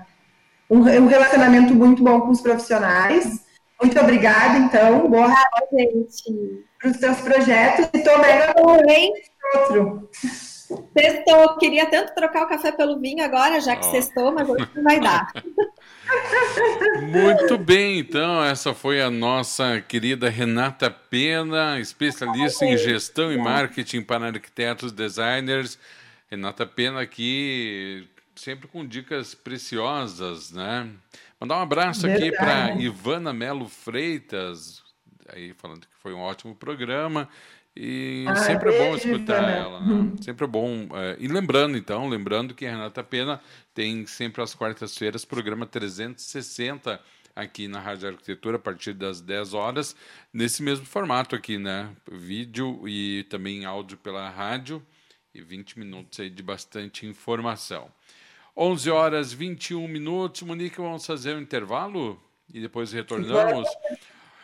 um, um relacionamento muito bom com os profissionais. Muito obrigada, então. Boa ah, gente. para os seus projetos. E tô mega outro. Sextou. Queria tanto trocar o café pelo vinho agora, já que oh. sextou, mas hoje não vai dar. [laughs] Muito bem, então, essa foi a nossa querida Renata Pena, especialista em gestão e marketing para arquitetos designers. Renata Pena aqui, sempre com dicas preciosas, né? Mandar um abraço Verdade. aqui para Ivana Melo Freitas, aí falando que foi um ótimo programa. E ah, sempre é bom escutar Ivana. ela, né? [laughs] Sempre é bom. É, e lembrando, então, lembrando que a Renata Pena tem sempre às quartas-feiras programa 360 aqui na Rádio Arquitetura a partir das 10 horas, nesse mesmo formato aqui, né? Vídeo e também áudio pela rádio e 20 minutos aí de bastante informação. 11 horas 21 minutos. Monique, vamos fazer um intervalo e depois retornamos.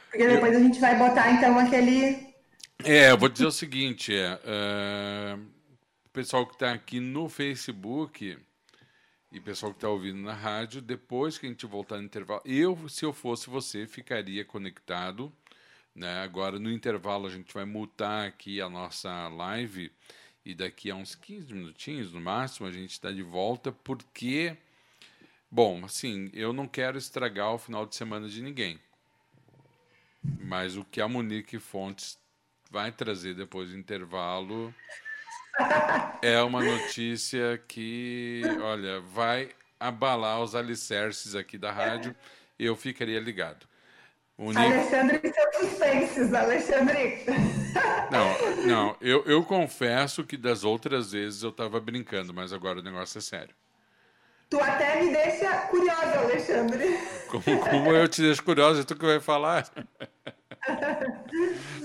Porque depois eu... a gente vai botar então aquele. É, eu vou dizer o seguinte: é, uh, o pessoal que está aqui no Facebook e o pessoal que está ouvindo na rádio, depois que a gente voltar no intervalo, eu, se eu fosse você, ficaria conectado. Né? Agora, no intervalo, a gente vai mutar aqui a nossa live e daqui a uns 15 minutinhos, no máximo, a gente está de volta, porque, bom, assim, eu não quero estragar o final de semana de ninguém. Mas o que a Monique Fontes vai trazer depois do intervalo é uma notícia que, olha, vai abalar os alicerces aqui da rádio. Eu ficaria ligado. Nico... Alexandre e seus suspenses, Alexandre. Não, não eu, eu confesso que das outras vezes eu estava brincando, mas agora o negócio é sério. Tu até me deixa curiosa, Alexandre. Como, como eu te deixo curiosa, tu que vai falar? [laughs]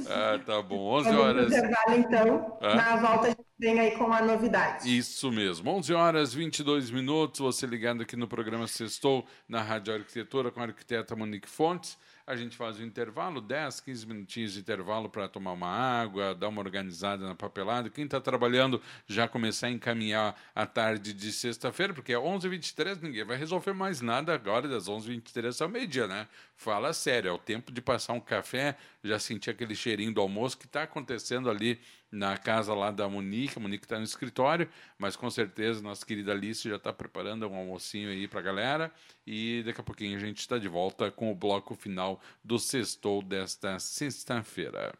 ah, tá bom, 11 horas. Intervalo, então, ah? na volta a gente vem aí com a novidade. Isso mesmo, 11 horas 22 minutos, você ligado aqui no programa Sextou, na Rádio Arquitetura, com a arquiteta Monique Fontes a gente faz um intervalo, 10, 15 minutinhos de intervalo para tomar uma água, dar uma organizada na papelada. Quem está trabalhando já começar a encaminhar a tarde de sexta-feira, porque é 11h23, ninguém vai resolver mais nada agora, das 11h23 ao meio-dia, né? Fala sério, é o tempo de passar um café, já sentir aquele cheirinho do almoço que está acontecendo ali na casa lá da Monique. A Monique está no escritório, mas com certeza nossa querida Alice já está preparando um almocinho aí para a galera. E daqui a pouquinho a gente está de volta com o bloco final do Sextou desta sexta-feira.